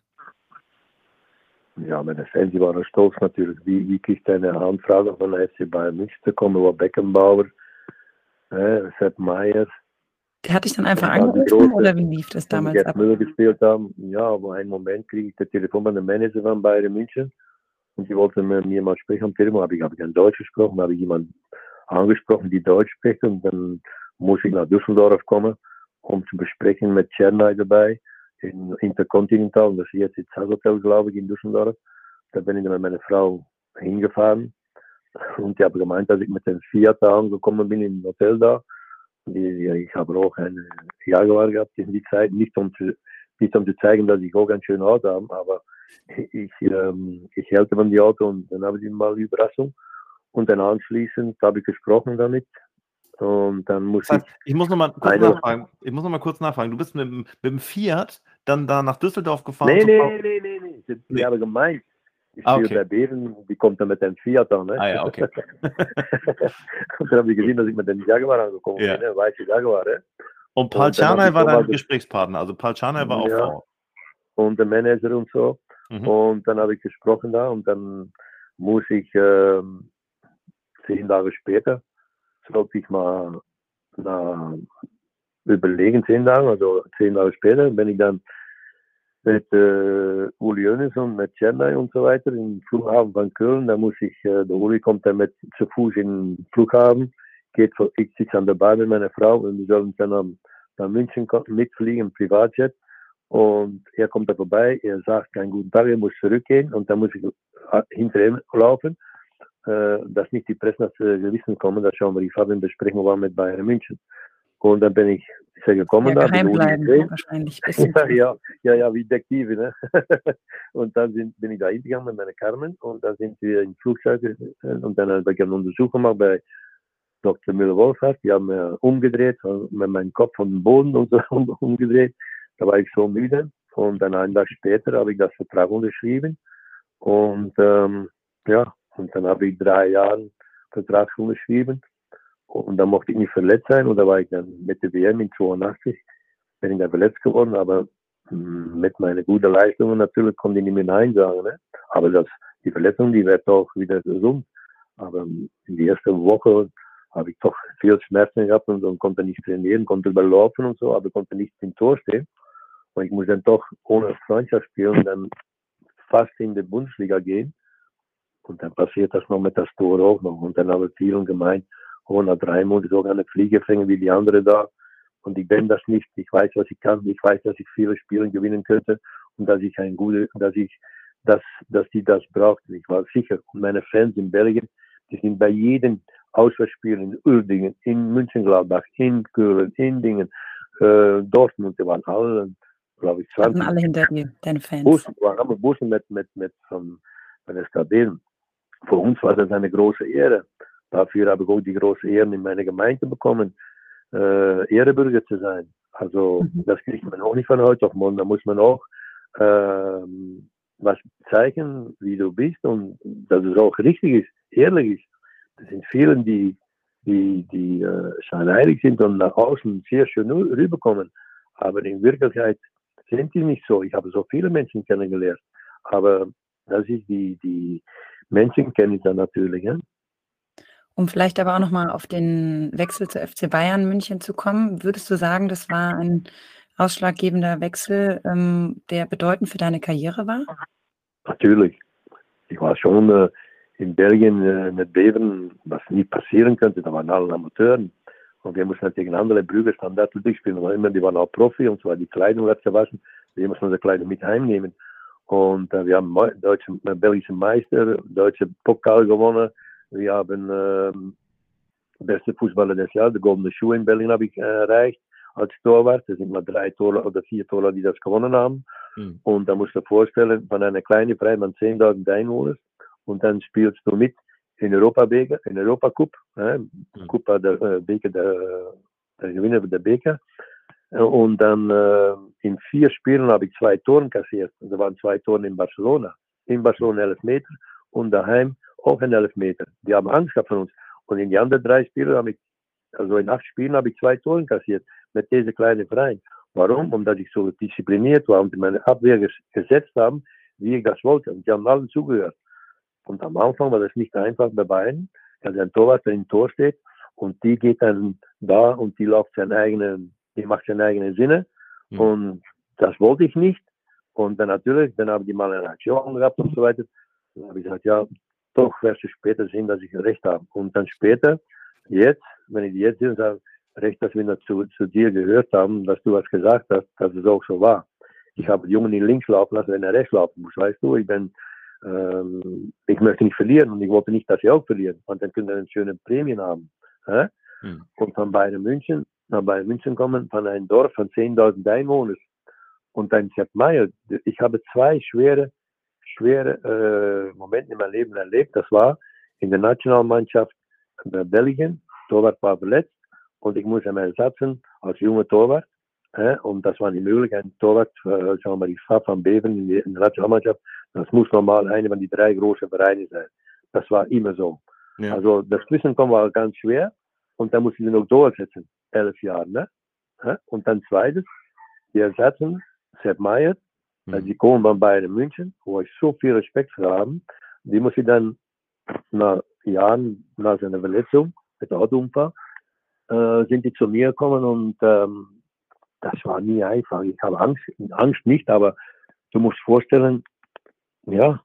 Ja, meine Fans die waren stolz natürlich. Wie, wie kriegt eine Anfrage von FC Bayern München zu kommen, wo Beckenbauer, äh, Sepp Meier.
Der hat dich dann einfach angerufen oder wie lief das damals
ab? Müller gespielt haben, ja, aber einen Moment kriege ich das Telefon von dem Manager von Bayern München und die wollten mit mir mal sprechen am Telefon, habe ich, habe ich dann Deutsch gesprochen, habe ich jemanden angesprochen, die Deutsch spricht und dann muss ich nach Düsseldorf kommen, um zu besprechen mit Chernay dabei in Intercontinental, das ist jetzt das Hotel, glaube ich, in Düsseldorf. Da bin ich dann mit meiner Frau hingefahren und die haben gemeint, dass ich mit dem Fiat angekommen bin im Hotel da. Ich habe auch eine Jaguar gehabt in die Zeit, nicht um zu, nicht um zu zeigen, dass ich auch ein schönes Auto habe, aber ich, ähm, ich hält von die Auto und dann habe ich mal die Überraschung. Und dann anschließend habe ich gesprochen damit. Und dann muss das heißt,
ich. Ich muss nochmal kurz eine, nachfragen. Ich muss noch mal kurz nachfragen. Du bist mit, mit dem Fiat dann da nach Düsseldorf gefahren?
Nee, nee, nee, nee, nee. Die, nee. haben gemeint, ich ah, okay. der Bären, die kommt dann mit dem Fiat an. Ne?
Ah, ja, okay.
und dann haben die gesehen, dass ich mit dem Jaguar angekommen ja. bin, ne? weiße Jaguar. Ne?
Und Paul Czarnay war dein Gesprächspartner, also Paul Czarnay war auch ja. Frau.
Und der Manager und so. Mhm. Und dann habe ich gesprochen da und dann muss ich ähm, zehn Tage später, sollte ich mal na, überlegen, zehn Tage, also zehn Tage später, bin ich dann mit äh, Uli Jönes und mit Chennai und so weiter im Flughafen von Köln. Da muss ich, äh, der Uli kommt dann mit zu Fuß in den Flughafen, geht, ich sitze an der Bahn mit meiner Frau und wir sollen dann nach München mitfliegen, Privatjet. Und er kommt da vorbei, er sagt keinen guten Tag, er muss zurückgehen und dann muss ich äh, hinter ihm laufen, dass nicht die Presse nach Gewissen kommen, das schauen wir die Farben besprechen wir mit Bayern München. Und dann bin ich er gekommen.
Ja, geheim bleiben, wahrscheinlich.
ja, ja, ja, wie Detektive. Ne? und dann sind, bin ich da hingegangen mit meiner Carmen und dann sind wir im Flugzeug äh, und dann habe ich eine Untersuchung gemacht bei Dr. Müller-Wolfert. Die haben mir umgedreht, mit meinem Kopf von dem Boden und so umgedreht. Da war ich so müde. Und dann einen Tag später habe ich das Vertrag unterschrieben. Und ähm, ja, und dann habe ich drei Jahre Vertrag unterschrieben. Und dann mochte ich nicht verletzt sein. Und da war ich dann mit der WM in 82, bin ich dann verletzt geworden. Aber hm, mit meinen guten Leistungen natürlich konnte ich nicht mehr Nein sagen. Ne? Aber das, die Verletzung, die wird auch wieder gesund. Aber in der ersten Woche habe ich doch viel Schmerzen gehabt und, und konnte nicht trainieren, konnte überlaufen und so, aber konnte nicht im Tor stehen. Und ich muss dann doch ohne Freundschaft spielen dann fast in die Bundesliga gehen. Und dann passiert das noch mit das Tor auch noch. Und dann haben vielen gemeint, oh, nach drei Monaten sogar eine Fliege fängen wie die andere da. Und ich bin das nicht. Ich weiß, was ich kann. Ich weiß, dass ich viele Spiele gewinnen könnte und dass ich ein gute, dass ich, dass, dass die das brauchten. Ich war sicher. Und meine Fans in Belgien, die sind bei jedem Auswärtsspiel in Uerdingen, in München-Gladbach, in Köln, in Dingen, äh, Dortmund, die waren alle, glaube ich, 20.
Waren alle hinter dir, deine Fans.
Bussen, waren alle Bussen mit, mit, mit von, von Eskadelen. Für uns war das eine große Ehre. Dafür habe ich auch die große Ehre in meiner Gemeinde bekommen, äh, Ehrebürger zu sein. Also mhm. das kriegt man auch nicht von heute auf morgen. Da muss man auch ähm, was zeigen, wie du bist und dass es auch richtig ist, ehrlich ist. Das sind viele, die, die, die äh, scheinheilig sind und nach außen sehr schön rüberkommen. Aber in Wirklichkeit sind die nicht so. Ich habe so viele Menschen kennengelernt. Aber das ist die, die Menschen kenne ich dann natürlich. Ja?
Um vielleicht aber auch nochmal auf den Wechsel zu FC Bayern München zu kommen, würdest du sagen, das war ein ausschlaggebender Wechsel, ähm, der bedeutend für deine Karriere war?
Natürlich. Ich war schon äh, in Belgien äh, mit Beveren, was nie passieren könnte. Da waren alle Amateuren. Und wir mussten gegen andere Standard durchspielen. Aber immer, die waren auch Profi und zwar die Kleidung wird gewaschen. Wir mussten unsere Kleidung mit heimnehmen. Und äh, wir haben deutsche, äh, belgische Meister, deutsche Pokal gewonnen. Wir haben ähm, beste Fußballer des Jahres, der goldene Schuh in Berlin habe ich äh, erreicht als Torwart. Das sind mal drei Torwart oder vier Torwart, die das gewonnen haben. Mhm. Und da musst du dir vorstellen, von einer kleinen Verein von 10.000 Einwohnern und dann spielst du mit in Europa Beker, in Europa Cup, äh, mhm. Cup der äh, Beker, der, der Gewinner der Beker. Und dann äh, in vier Spielen habe ich zwei Toren kassiert. Da waren zwei Toren in Barcelona. In Barcelona 11 Meter und daheim auch ein Elfmeter. Die haben Angst gehabt von uns. Und in die anderen drei Spiele habe ich, also in acht Spielen habe ich zwei Tore kassiert mit diesem kleinen Verein. Warum? Omdat ich so diszipliniert war und meine Abwehr gesetzt haben, wie ich das wollte. Und die haben alle zugehört. Und am Anfang war das nicht einfach bei beiden, dass ein Torwart im Tor steht und die geht dann da und die läuft seinen eigenen, die macht seine eigenen Sinne. Mhm. Und das wollte ich nicht. Und dann natürlich, dann haben die mal eine Aktion gehabt und so weiter. Dann habe ich gesagt, ja, doch wirst du später sehen, dass ich recht habe. Und dann später, jetzt, wenn ich jetzt sehe und sage, recht, dass wir zu, zu dir gehört haben, dass du was gesagt hast, dass es auch so war. Ich habe die Jungen in links laufen lassen, wenn er rechts laufen muss, weißt du, ich bin, ähm, ich möchte nicht verlieren und ich wollte nicht, dass sie auch verlieren, und dann können wir eine schöne Prämien haben. Hä? Mhm. Und von Bayern München, nach Bayern München kommen, von einem Dorf von 10.000 Einwohnern. Und dann Sepp Meier, ich habe zwei schwere, schwere äh, Momente in meinem Leben erlebt. Das war in der Nationalmannschaft bei Belgien. Torwart war verletzt und ich muss ihn ersetzen als junger Torwart. Äh, und das war die Möglichkeit, Torwart, äh, sagen wir mal, die Stadt von Beveren in, in der Nationalmannschaft. Das muss normal eine von die drei großen Vereine sein. Das war immer so. Ja. Also das Zwischenkommen war ganz schwer und da musste ich noch durchsetzen. Elf Jahre. Ne? Und dann zweites, die ersetzen Sepp Meier, mhm. die kommen von Bayern München, wo ich so viel Respekt für habe. Die muss ich dann nach Jahren, nach seiner Verletzung, mit der Autounfall, äh, sind die zu mir gekommen und ähm, das war nie einfach. Ich habe Angst, Angst nicht, aber du musst vorstellen, ja,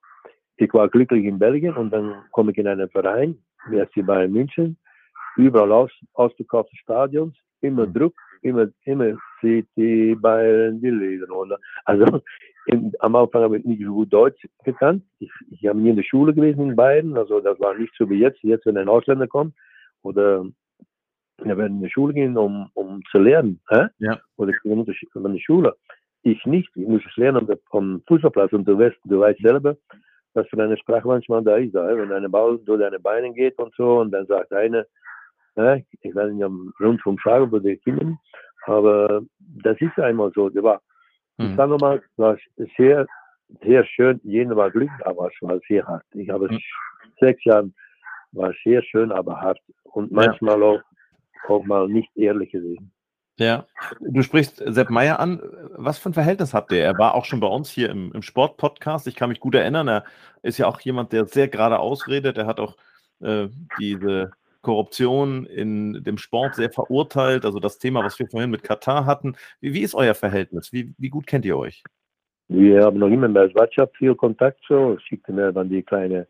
ich war glücklich in Belgien und dann komme ich in einen Verein, wie heißt die Bayern München, überall aus, ausgekaufte Stadions, immer mhm. Druck, immer, immer City, Bayern, die Lederrunde. Also in, am Anfang habe ich nicht so gut Deutsch gekannt. Ich, ich habe nie in der Schule gewesen in Bayern, also das war nicht so wie jetzt. Jetzt, wenn ein Ausländer kommt oder wir werden in die Schule gehen, um, um zu lernen. Hä? Ja. Oder ich bin in der Schule. Ich nicht. Ich muss es lernen am Fußballplatz und du weißt, du weißt selber, was für eine Sprache manchmal da ist. Da, wenn ein Ball durch deine Beine geht und so und dann sagt einer, hä? ich werde nicht am Rundfunk sagen für die Kinder, aber das ist einmal so. Das war, hm. Ich sage nochmal, war sehr, sehr schön. Jeder war glücklich, aber es war sehr hart. Ich habe hm. sechs Jahre, war sehr schön, aber hart. Und manchmal ja. auch auch mal nicht ehrlich gewesen.
Ja, du sprichst Sepp Meier an. Was für ein Verhältnis habt ihr? Er war auch schon bei uns hier im, im Sport-Podcast. Ich kann mich gut erinnern. Er ist ja auch jemand, der sehr gerade ausredet. Er hat auch äh, diese Korruption in dem Sport sehr verurteilt. Also das Thema, was wir vorhin mit Katar hatten. Wie, wie ist euer Verhältnis? Wie, wie, gut kennt ihr euch?
Wir haben noch immer bei WhatsApp viel Kontakt. So schickte mir dann die kleine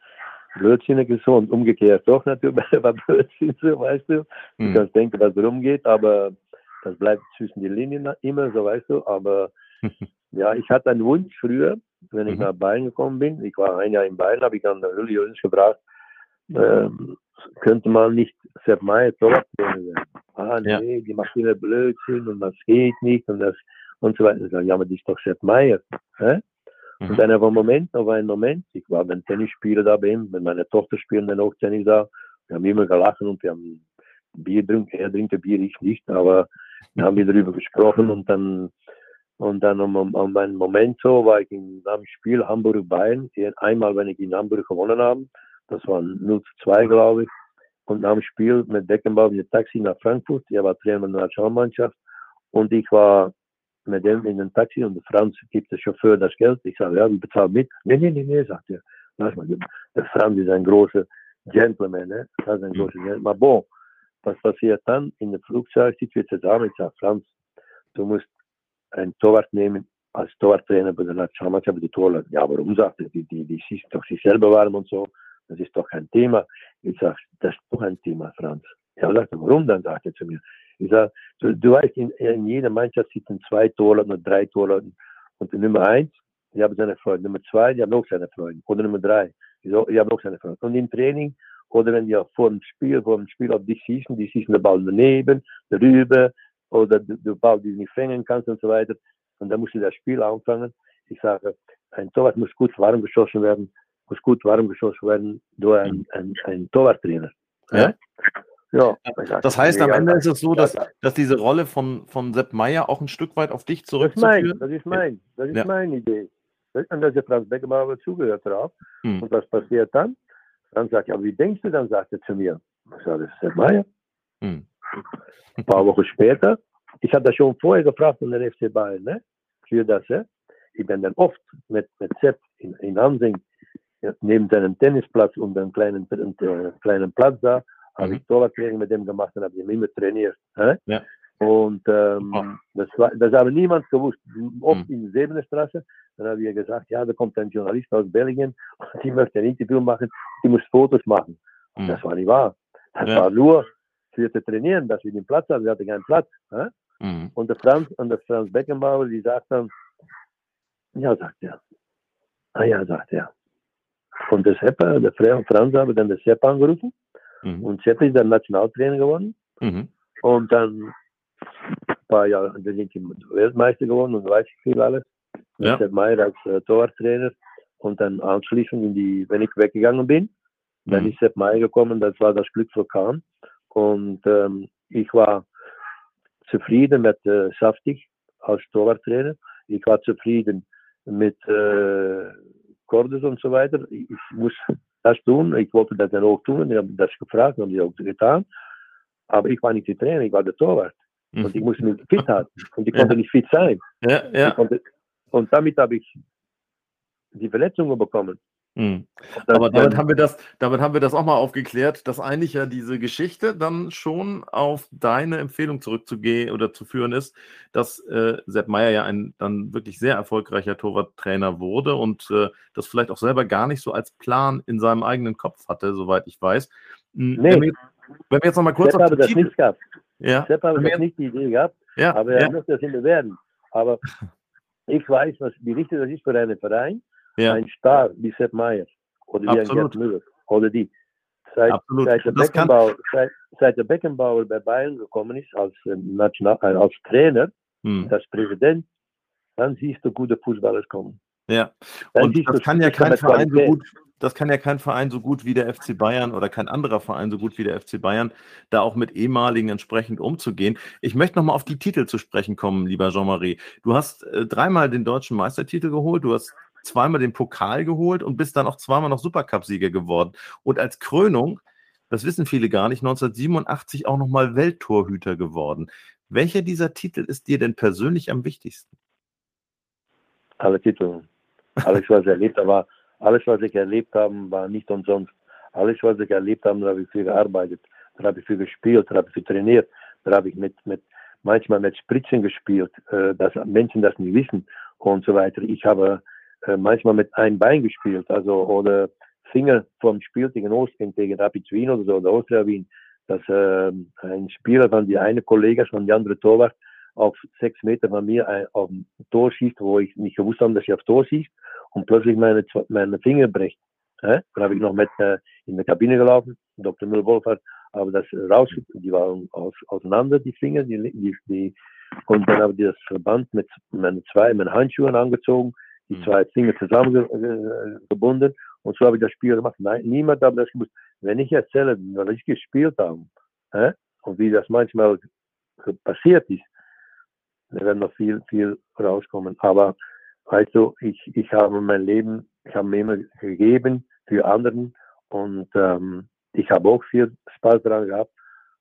blödsinnig ist so und umgekehrt doch natürlich war Blödsinn so, weißt du. Du mhm. kannst denken, was rumgeht, aber das bleibt zwischen den Linien immer so, weißt du. Aber ja, ich hatte einen Wunsch früher, wenn ich mhm. nach Bayern gekommen bin. Ich war ein Jahr in Bayern, habe ich an der Uli Jöns gefragt, ähm, könnte man nicht Sepp Meyer Torwarttrainer werden. Ah, nee, ja. die macht immer Blödsinn und das geht nicht und das und so weiter. Ich sage, ja, aber das ist doch Sepp Meyer. Hä? Mhm. Und dann auf einen Moment, auf einen Moment, ich war beim Tennisspieler da bei ihm, wenn meine Tochter spielen dann auch Tennis da, wir haben immer gelacht und wir haben Bier trinken, er trinkt Bier, ich nicht, aber wir haben darüber gesprochen und dann und dann um, um, um einen Moment so war ich in einem Spiel Hamburg-Bayern, einmal, wenn ich in Hamburg gewonnen habe, das war 0 zu 2, glaube ich, und nach dem Spiel mit Beckenbauer mit Taxi nach Frankfurt, er war Trainer der Nationalmannschaft und ich war mit dem in den Taxi und Franz gibt der Chauffeur das Geld. Ich sage, ja, wir bezahlen mit. Nee, nee, nee, nee, sagt er. Lass mal, der Franz ist ein großer Gentleman, ne? Das ist ein großer Gentleman. Aber bon, was passiert dann? In dem Flugzeug sitzen wir zusammen. Ich sage, Franz, du musst ein Torwart nehmen als Torwarttrainer bei der Nationalmannschaft, die Torwart. Ja, warum sagt er? Die, die, die sich doch sich selber warm und so. Das ist doch kein Thema. Ich sage, das ist doch ein Thema, Franz. Er, warum dann? Sagt er zu mir. Ich sage, du, du weißt, in, in jeder Mannschaft sitzen zwei Torleuten oder drei Torleuten. Und Nummer eins, die haben seine Freunde. Nummer zwei, die haben auch seine Freunde. Oder Nummer drei, die, haben auch seine Freunde. Und im Training, oder wenn die vor dem Spiel, vor dem Spiel auf dich schießen, die schießen den Ball daneben, darüber, oder den Ball, die du nicht fängen kannst und so weiter. Und dann musst du das Spiel anfangen. Ich sage, ein Torwart muss gut warm geschossen werden, muss gut warm geschossen werden durch einen, einen, einen Torwarttrainer. Ja?
Ja, das heißt, am Ende ist es so, dass, dass diese Rolle von, von Sepp Meier auch ein Stück weit auf dich zurückzuführen
Das ist mein, das ist, mein, das ist meine Idee. Und dass der Franz Beckenbauer zugehört drauf. Hm. Und was passiert dann? Dann sagt er, wie denkst du? Dann sagt er zu mir, ich sage, das ist Sepp Meier. Hm. Ein paar Wochen später, ich habe das schon vorher gefragt von der FC Bayern, ne? für das. Ja? Ich bin dann oft mit, mit Sepp in, in Ansing, neben seinem Tennisplatz und einem kleinen, äh, kleinen Platz da, habe mhm. ich Torwarttraining mit dem gemacht und habe ihn immer trainiert. Ja. Und ähm, das, war, das habe niemand gewusst. Oft mhm. in der Sebenenstraße. Dann haben wir gesagt, ja, da kommt ein Journalist aus Belgien und die möchte ein Interview machen, die muss Fotos machen. Mhm. Das war nicht wahr. Das ja. war nur für zu trainieren, dass wir den Platz hatten. Wir hatten keinen Platz. Mhm. Und der Franz, und der Franz Beckenbauer, die sagt dann, ja, sagt er. Ah ja, sagt er. Und der Sepp, der Franz habe dann der Sepp angerufen. Mhm. Und Sepp ist dann Nationaltrainer geworden. Mhm. Und dann ein paar Jahre, dann sind die Weltmeister geworden und weiß ich viel alles. Ja. Sepp Meier als äh, Torwarttrainer. Und dann anschließend, in die, wenn ich weggegangen bin, mhm. dann ist Sepp Meier gekommen, das war das Glück für Kahn. Und ähm, ich war zufrieden mit äh, Saftig als Torwarttrainer. Ich war zufrieden mit äh, Cordes und so weiter. Ich muss das tun. Ich wollte das dann auch tun. Ich habe das gefragt und ich auch getan. Aber ich war nicht der Trainer, ich war der Torwart. Mhm. Und ich musste mich fit halten. Und ich konnte ja. nicht fit sein.
Ja, ja.
Konnte, und damit habe ich die Verletzungen bekommen.
Mhm. Aber damit haben, wir das, damit haben wir das auch mal aufgeklärt, dass eigentlich ja diese Geschichte dann schon auf deine Empfehlung zurückzugehen oder zu führen ist, dass äh, Sepp Meier ja ein dann wirklich sehr erfolgreicher Torwarttrainer wurde und äh, das vielleicht auch selber gar nicht so als Plan in seinem eigenen Kopf hatte, soweit ich weiß.
Hm, nee.
Wenn, wir, wenn wir jetzt noch mal kurz
Sepp auf habe das nicht gehabt.
Ja.
Sepp habe das nicht die Idee gehabt,
ja.
aber er
ja.
muss das immer werden. Aber ich weiß, was, wie wichtig das ist für einen Verein ja. ein Star wie Sepp Meier oder wie Absolut. ein Gerd Müller oder die. Seit, seit, der Beckenbauer, seit, seit, der Beckenbauer bei Bayern gekommen ist als, äh, National, äh, als Trainer, hm. als Präsident, dann siehst du gute Fußballer kommen.
Ja, und das kann ja kein Verein so gut, das kann ja kein Verein so gut wie der FC Bayern oder kein anderer Verein so gut wie der FC Bayern, da auch mit ehemaligen entsprechend umzugehen. Ich möchte nochmal auf die Titel zu sprechen kommen, lieber Jean-Marie. Du hast äh, dreimal den deutschen Meistertitel geholt, du hast zweimal den Pokal geholt und bist dann auch zweimal noch Supercup-Sieger geworden. Und als Krönung, das wissen viele gar nicht, 1987 auch nochmal Welttorhüter geworden. Welcher dieser Titel ist dir denn persönlich am wichtigsten?
Alle Titel. Alles, was ich erlebt habe, alles, was ich erlebt habe, war nicht umsonst. Alles, was ich erlebt habe, da habe ich viel gearbeitet, da habe ich viel gespielt, da habe ich viel trainiert, da habe ich mit, mit, manchmal mit Spritzen gespielt, äh, dass Menschen das nicht wissen und so weiter. Ich habe äh, manchmal mit einem Bein gespielt, also oder Finger vom Spiel gegen Ostwind, gegen Rapid Wien oder so, oder Austria Wien, dass äh, ein Spieler von die eine Kollege von die andere Torwart auf sechs Meter von mir ein, auf ein Tor schießt, wo ich nicht gewusst habe, dass ich auf Tor schießt und plötzlich meine, meine Finger bricht. Äh? Dann habe ich noch mit äh, in der Kabine gelaufen, Dr. Müller-Wolfert, aber das raus, die waren aus, auseinander, die Finger, die, die, die, und dann habe ich das Verband mit meinen zwei, meinen Handschuhen angezogen, die mhm. zwei Dinge zusammengebunden und so habe ich das Spiel gemacht. Nein, niemand hat das gewusst. Wenn ich erzähle, was ich gespielt habe äh, und wie das manchmal passiert ist, dann wird noch viel, viel rauskommen. Aber weißt du, ich, ich habe mein Leben, ich habe mir immer gegeben für anderen und ähm, ich habe auch viel Spaß daran gehabt,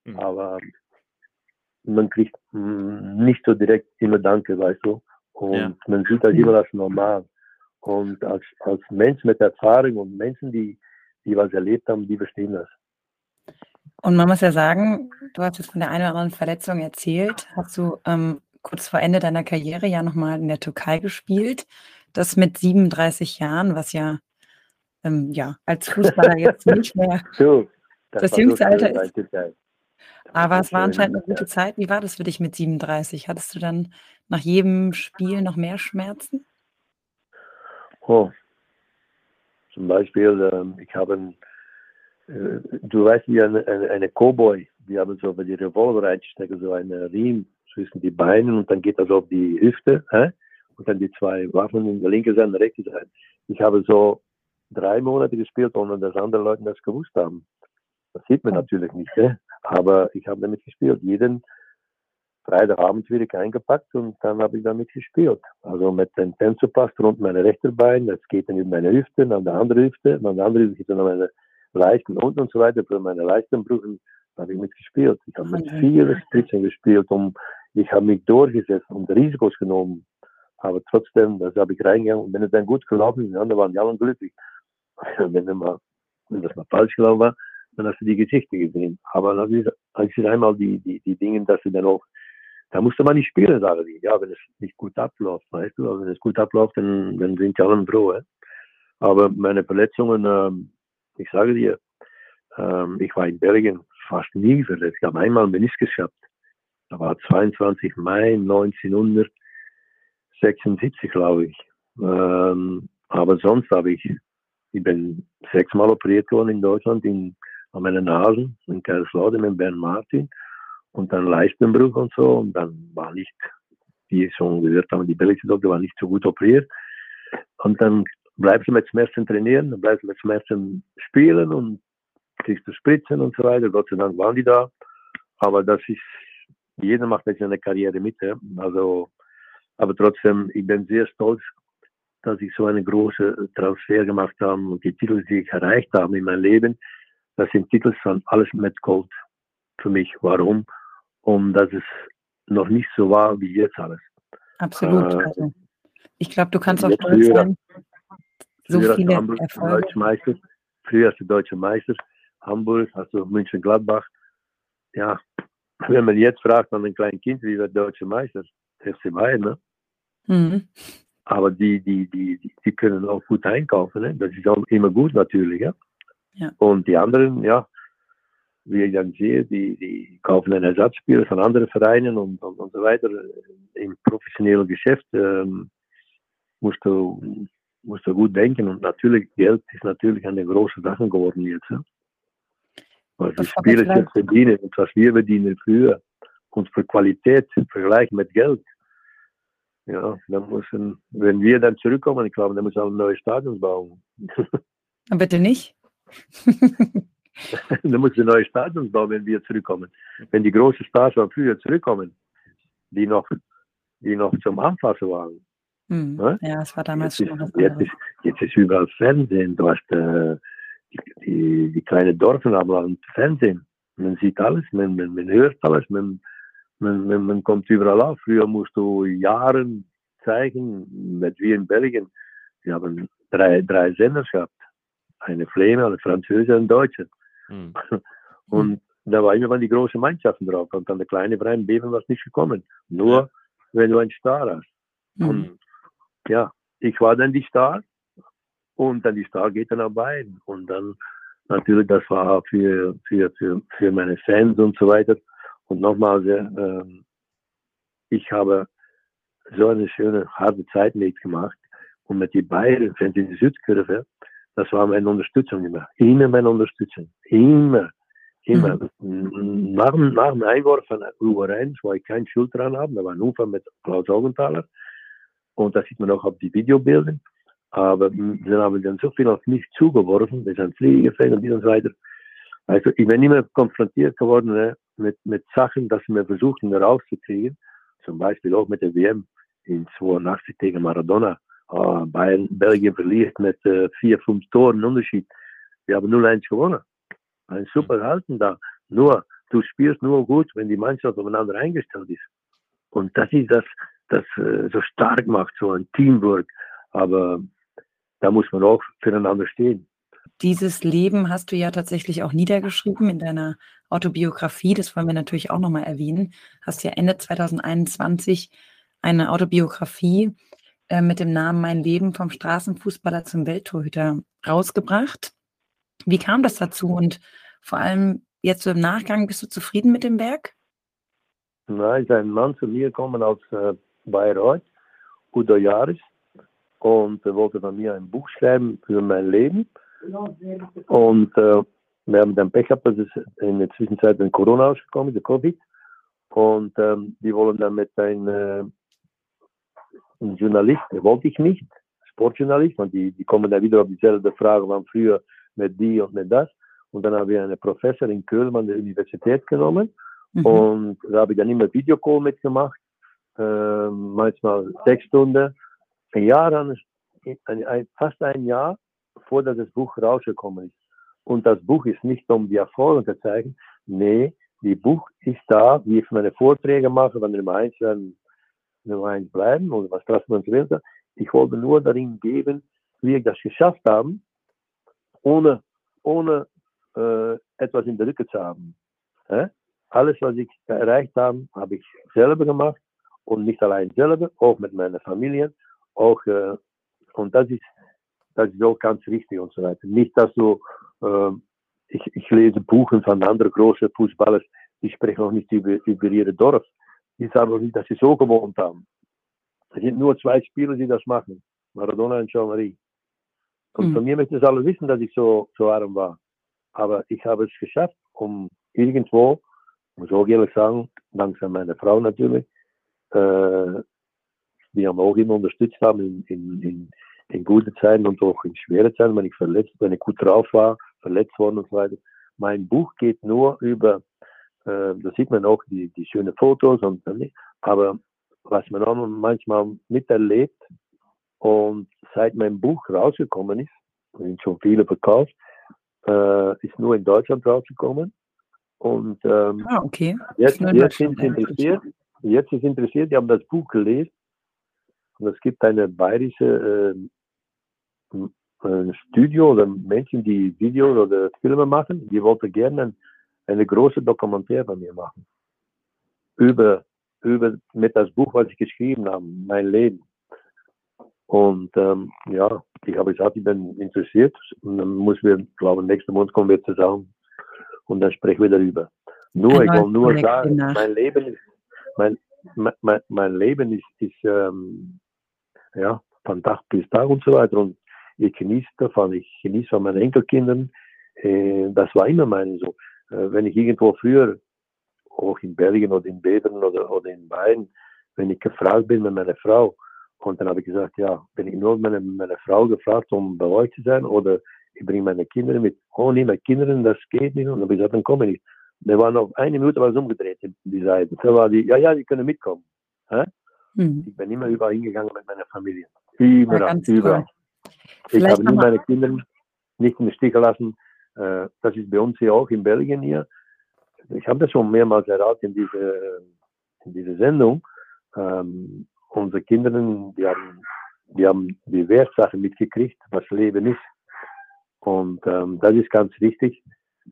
mhm. aber man kriegt nicht so direkt immer Danke, weißt du. Und ja. man sieht das immer als normal. Und als, als Mensch mit Erfahrung und Menschen, die, die was erlebt haben, die verstehen das.
Und man muss ja sagen, du hast jetzt von der einen oder anderen Verletzung erzählt. Hast du ähm, kurz vor Ende deiner Karriere ja nochmal in der Türkei gespielt. Das mit 37 Jahren, was ja, ähm, ja als Fußballer jetzt nicht mehr
so,
das, das jüngste so Alter ist. Aber es war anscheinend eine gute Zeit. Wie war das für dich mit 37? Hattest du dann nach jedem Spiel noch mehr Schmerzen?
Oh. Zum Beispiel, ähm, ich habe, äh, du weißt, wie eine, eine, eine Cowboy, die haben so bei die Revolver einstecken, so einen Riemen zwischen die Beinen und dann geht das auf die Hüfte, hä? und dann die zwei Waffen in der linken Seite und der rechten Seite. Ich habe so drei Monate gespielt, ohne dass andere Leute das gewusst haben. Das sieht man natürlich nicht, hä? aber ich habe damit gespielt. Jeden Freitagabend wieder eingepackt und dann habe ich damit gespielt. Also mit dem Tensopass rund meine rechte Bein, das geht dann über meine Hüfte, dann der andere Hüfte, dann der andere Hüfte dann meine Leisten unten und so weiter. Für meine Leistenbrüchen habe ich mitgespielt. Ich habe mit vielen Spritzen gespielt und ich habe mich durchgesetzt und Risikos genommen. Aber trotzdem, das habe ich reingegangen und wenn es dann gut gelaufen ist, die anderen waren ja alle glücklich. wenn, mal, wenn das mal falsch gelaufen war, dann hast du die Geschichte gesehen. Aber dann ist, ist einmal die, die, die Dinge, dass du dann auch da musste man nicht spielen, sagen die. Ja, wenn es nicht gut abläuft, weißt du, aber wenn es gut abläuft, dann, dann sind die alle froh. Hè? Aber meine Verletzungen, ähm, ich sage dir, ähm, ich war in Belgien fast nie verletzt. Ich habe einmal Meniskus gehabt. Da war 22 Mai 1976, glaube ich. Ähm, aber sonst habe ich, ich bin sechsmal operiert worden in Deutschland, in, an meinen Nasen, in Kaiserslautern mit Bern Martin und dann Leistenbruch und so. Und dann war nicht, wie schon gehört habe, die belgische Doktor war nicht so gut operiert. Und dann bleibst du mit Schmerzen trainieren, dann bleibst du mit Schmerzen spielen und kriegst du Spritzen und so weiter, Gott sei Dank waren die da, aber das ist, jeder macht jetzt eine Karriere mit, also, aber trotzdem, ich bin sehr stolz, dass ich so einen großen Transfer gemacht habe und die Titel, die ich erreicht habe in meinem Leben, das sind Titel von alles mit Gold für mich. Warum? um dass es noch nicht so war wie jetzt alles.
Absolut. Äh, also, ich glaube, du kannst auch stolz sein. So viele
Hamburg Erfolge. Meister, früher als deutsche Meister, Hamburg, also München Gladbach. Ja, wenn man jetzt fragt an ein kleines Kind, wie wird deutsche Meister, FC Bayern, ne? Mhm. Aber die, die, die, die, können auch gut einkaufen, ne? Das ist auch immer gut natürlich, ja. ja. Und die anderen, ja, wie ich dann sehe, die, die kaufen einen Ersatzspieler von anderen Vereinen und, und, und so weiter. Im professionellen Geschäft ähm, musst, du, musst du gut denken und natürlich, Geld ist natürlich eine große Sache geworden jetzt. Ja? Was die Spieler jetzt verdienen und was wir verdienen früher und für Qualität im Vergleich mit Geld. Ja, dann müssen, wenn wir dann zurückkommen, ich glaube, dann müssen wir ein neues Stadion bauen.
Bitte nicht.
dann muss ein neues Stadion bauen, wenn wir zurückkommen. Wenn die großen Stars von früher zurückkommen, die noch, die noch zum Anfassen waren.
Hm. Ja? ja, es war damals
jetzt schon ist, jetzt ist, jetzt ist überall Fernsehen. Du hast äh, die, die, die kleinen Dörfer haben Fernsehen. Man sieht alles, man, man, man hört alles, man, man, man, man kommt überall auf. Früher musst du Jahren zeigen, mit wie in Belgien. Sie haben drei, drei Sender gehabt. Eine Fläme, eine Französische und Deutsche. Mhm. Und da war immer die großen Mannschaften drauf. Und dann der kleine Verein Beben was nicht gekommen. Nur ja. wenn du einen Star hast. Mhm. Und ja, ich war dann die Star. Und dann die Star geht dann auch beiden. Und dann natürlich, das war für, für, für, für meine Fans und so weiter. Und nochmal, äh, ich habe so eine schöne, harte Zeit mitgemacht. Und mit den beiden Fans in die Südkurve, das war meine Unterstützung immer. Immer meine Unterstützung. Immer. Immer. Mhm. Nach, nach dem Einwurf von U1, wo ich keine Schuld dran habe, da war ein Unfall mit Klaus Augenthaler. Und das sieht man auch auf die Videobildern. Aber dann haben dann so viel auf mich zugeworfen, wir sind Fliegefänger und so weiter. Also ich bin immer konfrontiert geworden ne, mit, mit Sachen, dass wir versuchen rauszukriegen. Zum Beispiel auch mit der WM in 82 gegen Maradona oh, Bayern, Belgien verliert mit äh, vier, fünf Toren Unterschied. Wir haben 0-1 gewonnen. Ein super Halten da. Nur, du spielst nur gut, wenn die Mannschaft aufeinander eingestellt ist. Und das ist das, das äh, so stark macht, so ein Teamwork. Aber da muss man auch füreinander stehen.
Dieses Leben hast du ja tatsächlich auch niedergeschrieben in deiner Autobiografie. Das wollen wir natürlich auch nochmal erwähnen. Hast ja Ende 2021 eine Autobiografie äh, mit dem Namen Mein Leben vom Straßenfußballer zum Welttorhüter rausgebracht. Wie kam das dazu? Und vor allem jetzt im Nachgang, bist du zufrieden mit dem Werk?
Nein, ist ein Mann zu mir gekommen aus äh, Bayreuth, Udo Jahres, und er wollte von mir ein Buch schreiben für mein Leben. Und äh, wir haben dann Pech gehabt, dass es in der Zwischenzeit ein Corona ausgekommen ist, der Covid. Und ähm, die wollen dann mit einem äh, ein Journalist, wollte ich nicht, Sportjournalist, und die, die kommen dann wieder auf dieselbe Frage, wann früher mit die und mit das. Und dann habe ich einen Professor in Köln an der Universität genommen mhm. und da habe ich dann immer Videocall mitgemacht, äh, manchmal sechs Stunden. Ein Jahr, dann, ein, ein, fast ein Jahr, bevor das Buch rausgekommen ist. Und das Buch ist nicht um die Erfolge zu zeigen, nee, die Buch ist da, wie ich meine Vorträge mache, wenn ich mal eins eins bleiben oder was Straßenbahn will. Ich wollte nur darin geben, wie wir das geschafft haben, ohne, ohne äh, etwas in der Rücke zu haben. Äh? alles, was ich erreicht habe, habe ich selber gemacht und nicht allein selber, auch mit meiner Familie, auch äh, und das ist das ist auch ganz wichtig und so weiter. Nicht, dass du äh, ich, ich lese Buchen von anderen großen Fußballern, die sprechen auch nicht über, über ihr Dorf. Die sagen auch nicht, dass sie so gewohnt haben. Es sind nur zwei Spieler, die das machen. Maradona und Jean-Marie. Und mhm. von mir möchten es alle wissen, dass ich so, so arm war. Aber ich habe es geschafft, um irgendwo, muss auch ehrlich sagen, dankzei meiner Frau natürlich, äh, die haben auch immer unterstützt haben in, in, in, in guten Zeiten und auch in schweren Zeiten, wenn ich verletzt, wenn ich gut drauf war, verletzt worden und so weiter. Mein Buch geht nur über, äh, da sieht man auch die, die schönen Fotos und aber was man auch manchmal miterlebt und seit mein Buch rausgekommen ist, sind schon viele verkauft, äh, ist nur in Deutschland rausgekommen. Und ähm,
ah, okay.
jetzt, jetzt sind sie interessiert, jetzt ist interessiert, die haben das Buch gelesen. Und es gibt eine bayerische äh, Studio oder Menschen, die Videos oder Filme machen, die wollten gerne eine große Dokumentär bei mir machen. Über, über, mit das Buch, was ich geschrieben habe, mein Leben. Und ähm, ja, ich habe gesagt, ich bin interessiert. Und dann muss wir, glaube nächsten Monat kommen wir zusammen und dann sprechen wir darüber. Nur, ich will nur sagen, mein Leben ist, mein, mein, mein Leben ist, ist ähm, ja, von Tag bis Tag und so weiter. Und ich genieße davon, ich genieße von meinen Enkelkindern. Äh, das war immer meine so. Äh, wenn ich irgendwo früher, auch in Belgien oder in Beveren oder, oder in Bayern, wenn ich gefragt bin mit meiner Frau, und dann habe ich gesagt, ja, bin ich nur meine, meine Frau gefragt, um bei euch zu sein, oder ich bringe meine Kinder mit. Oh, nee, mit Kindern, das geht nicht. Und dann habe ich gesagt, dann komme ich nicht. Da war noch eine Minute was umgedreht, die Seite. Da war die, ja, ja, die können mitkommen. Mhm. Ich bin immer überall hingegangen mit meiner Familie. Überall, ja, überall. Ich habe nie meine Kinder nicht in den Stich gelassen. Äh, das ist bei uns hier auch in Belgien hier. Ich habe das schon mehrmals erraten in dieser in diese Sendung. Ähm, unsere Kinder, die haben, die haben die Wertsachen mitgekriegt, was Leben ist. Und ähm, das ist ganz wichtig.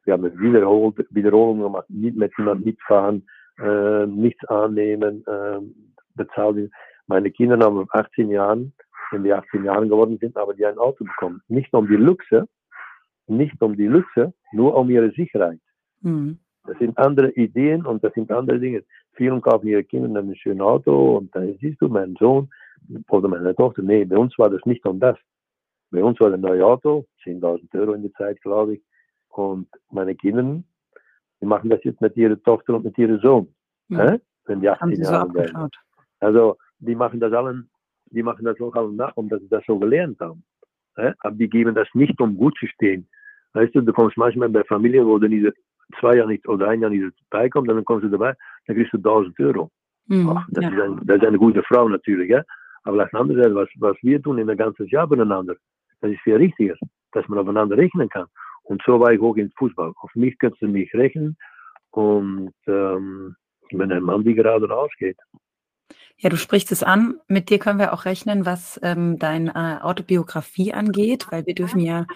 Wir haben Wiederhol Wiederholungen gemacht, nicht mit jemandem mitfahren, äh, nichts annehmen, äh, bezahlen. Meine Kinder haben 18 Jahren wenn die 18 Jahre geworden sind, aber die ein Auto bekommen. Nicht um die Luxe, nicht um die Luxe, nur um ihre Sicherheit. Mhm. Das sind andere Ideen und das sind andere Dinge. Viele kaufen ihre Kinder ein schönes Auto und dann siehst du, mein Sohn oder meine Tochter, nee, bei uns war das nicht um das. Bei uns war ein neues Auto, 10.000 Euro in der Zeit, glaube ich. Und meine Kinder, die machen das jetzt mit ihrer Tochter und mit ihrem Sohn. Mhm. Wenn die 18 Jahre werden. Also, die machen das allen die machen das auch alle nach, omdat sie das so gelernt haben. Aber die geben das nicht, um gut zu stehen. Weißt du, du kommst manchmal bei Familien, wo du nicht zwei Jahre nicht oder ein Jahr nicht beikommt, dann kommst du dabei, dann kriegst du 1000 Euro. Mhm, Ach, das, ja. ist ein, das, ist eine gute Frau natürlich, ja. Aber das andere was, was wir tun in ein ganzes Jahr miteinander, das ist viel richtiger, dass man aufeinander rechnen kann. Und so war ich auch im Fußball. Auf mich kannst du mich rechnen und ähm, bin ein Mann, die gerade rausgeht.
Ja, du sprichst es an. Mit dir können wir auch rechnen, was ähm, deine äh, Autobiografie angeht, weil wir dürfen ja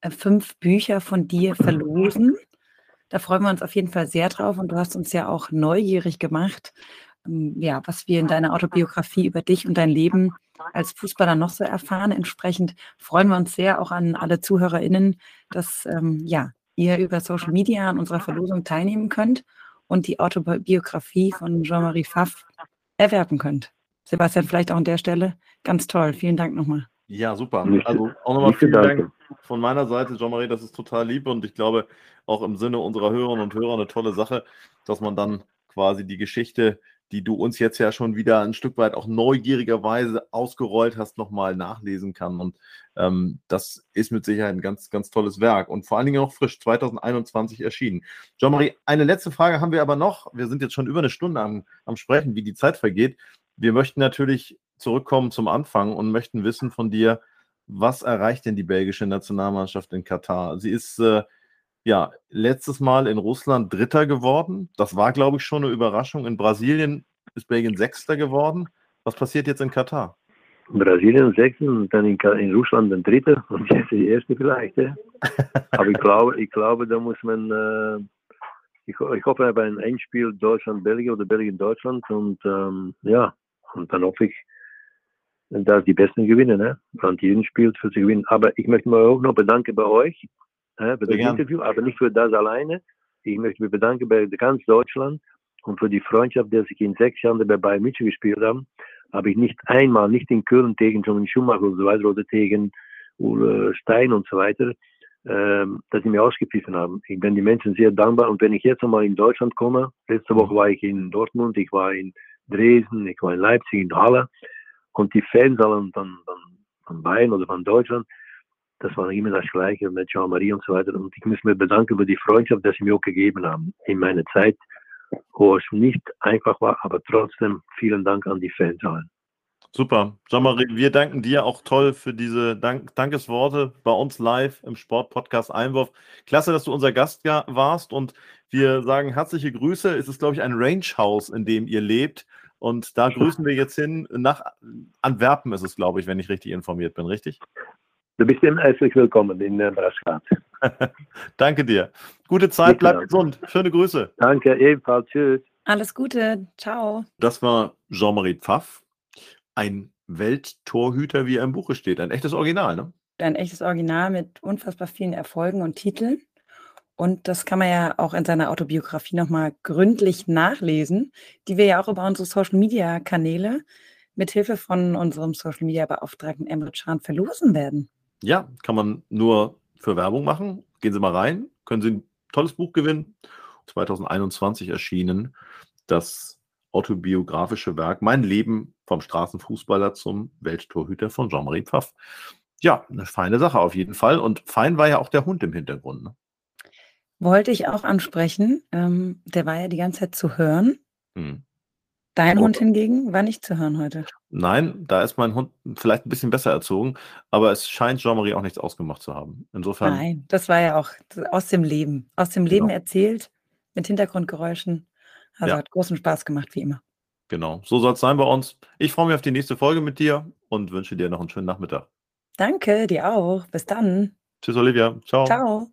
äh, fünf Bücher von dir verlosen. Da freuen wir uns auf jeden Fall sehr drauf und du hast uns ja auch neugierig gemacht, ähm, ja, was wir in deiner Autobiografie über dich und dein Leben als Fußballer noch so erfahren. Entsprechend freuen wir uns sehr auch an alle ZuhörerInnen, dass ähm, ja, ihr über Social Media an unserer Verlosung teilnehmen könnt und die Autobiografie von Jean-Marie Pfaff erwerben könnt. Sebastian, vielleicht auch an der Stelle. Ganz toll. Vielen Dank nochmal.
Ja, super. Also auch nochmal vielen Dank von meiner Seite, Jean-Marie, das ist total lieb und ich glaube auch im Sinne unserer Hörerinnen und Hörer eine tolle Sache, dass man dann quasi die Geschichte die du uns jetzt ja schon wieder ein Stück weit auch neugierigerweise ausgerollt hast, nochmal nachlesen kann. Und ähm, das ist mit Sicherheit ein ganz, ganz tolles Werk und vor allen Dingen auch frisch 2021 erschienen. Jean-Marie, eine letzte Frage haben wir aber noch. Wir sind jetzt schon über eine Stunde am, am Sprechen, wie die Zeit vergeht. Wir möchten natürlich zurückkommen zum Anfang und möchten wissen von dir, was erreicht denn die belgische Nationalmannschaft in Katar? Sie ist äh, ja, letztes Mal in Russland Dritter geworden. Das war, glaube ich, schon eine Überraschung. In Brasilien ist Belgien Sechster geworden. Was passiert jetzt in Katar?
Brasilien Sechster und dann in, in Russland ein Dritter und jetzt die Erste vielleicht. Ja. Aber ich glaube, ich glaube, da muss man, äh, ich, ich hoffe auf ein Endspiel Deutschland-Belgien oder Belgien-Deutschland und ähm, ja, und dann hoffe ich, dass die Besten gewinnen, ne? Und jeden spielt für sie gewinnen. Aber ich möchte mich auch noch bedanken bei euch äh, für das
gern.
Interview, aber nicht für das alleine. Ich möchte mich bedanken bei ganz Deutschland und für die Freundschaft, die ich in sechs Jahren bei Bayern München gespielt habe. Habe ich nicht einmal, nicht in Köln tegen John Schumacher und so weiter oder tegen Uwe Stein und so weiter, ähm, dass sie mir ausgepfiffen haben. Ich bin den Menschen sehr dankbar und wenn ich jetzt einmal in Deutschland komme, letzte Woche war ich in Dortmund, ich war in Dresden, ich war in Leipzig, in Halle und die Fans von, von, von Bayern oder von Deutschland, das war immer das Gleiche mit Jean-Marie und so weiter. Und ich muss mich bedanken für die Freundschaft, die sie mir auch gegeben haben in meiner Zeit, wo es nicht einfach war, aber trotzdem vielen Dank an die Fans allen.
Super. Jean-Marie, wir danken dir auch toll für diese Dank Dankesworte bei uns live im Sport-Podcast Einwurf. Klasse, dass du unser Gast warst und wir sagen herzliche Grüße. Es ist, glaube ich, ein Range-Haus, in dem ihr lebt. Und da grüßen wir jetzt hin nach Antwerpen ist es, glaube ich, wenn ich richtig informiert bin, richtig?
Du bist immer herzlich willkommen in äh, Braschkat.
Danke dir. Gute Zeit, bleib gesund. Schöne Grüße.
Danke, ebenfalls. Tschüss.
Alles Gute. Ciao.
Das war Jean-Marie Pfaff, ein Welttorhüter, wie er im Buche steht. Ein echtes Original, ne?
Ein echtes Original mit unfassbar vielen Erfolgen und Titeln. Und das kann man ja auch in seiner Autobiografie nochmal gründlich nachlesen, die wir ja auch über unsere Social-Media-Kanäle mit Hilfe von unserem Social-Media-Beauftragten Emre Can verlosen werden.
Ja, kann man nur für Werbung machen. Gehen Sie mal rein, können Sie ein tolles Buch gewinnen. 2021 erschienen das autobiografische Werk Mein Leben vom Straßenfußballer zum Welttorhüter von Jean-Marie Pfaff. Ja, eine feine Sache auf jeden Fall. Und fein war ja auch der Hund im Hintergrund. Ne?
Wollte ich auch ansprechen. Ähm, der war ja die ganze Zeit zu hören.
Hm.
Dein
Oh.
Hund hingegen war nicht zu hören heute.
Nein, da ist mein Hund vielleicht ein bisschen besser erzogen, aber es scheint Jean-Marie auch nichts ausgemacht zu haben. Insofern,
Nein, das war ja auch aus dem Leben. Aus dem Leben
Genau.
erzählt, mit Hintergrundgeräuschen. Also
Ja.
hat großen Spaß gemacht, wie immer.
genau, so soll es sein bei uns. Ich freue mich auf die nächste Folge mit dir und wünsche dir noch einen schönen Nachmittag.
Danke, dir auch. Bis dann.
Tschüss, Olivia. Ciao.
Ciao.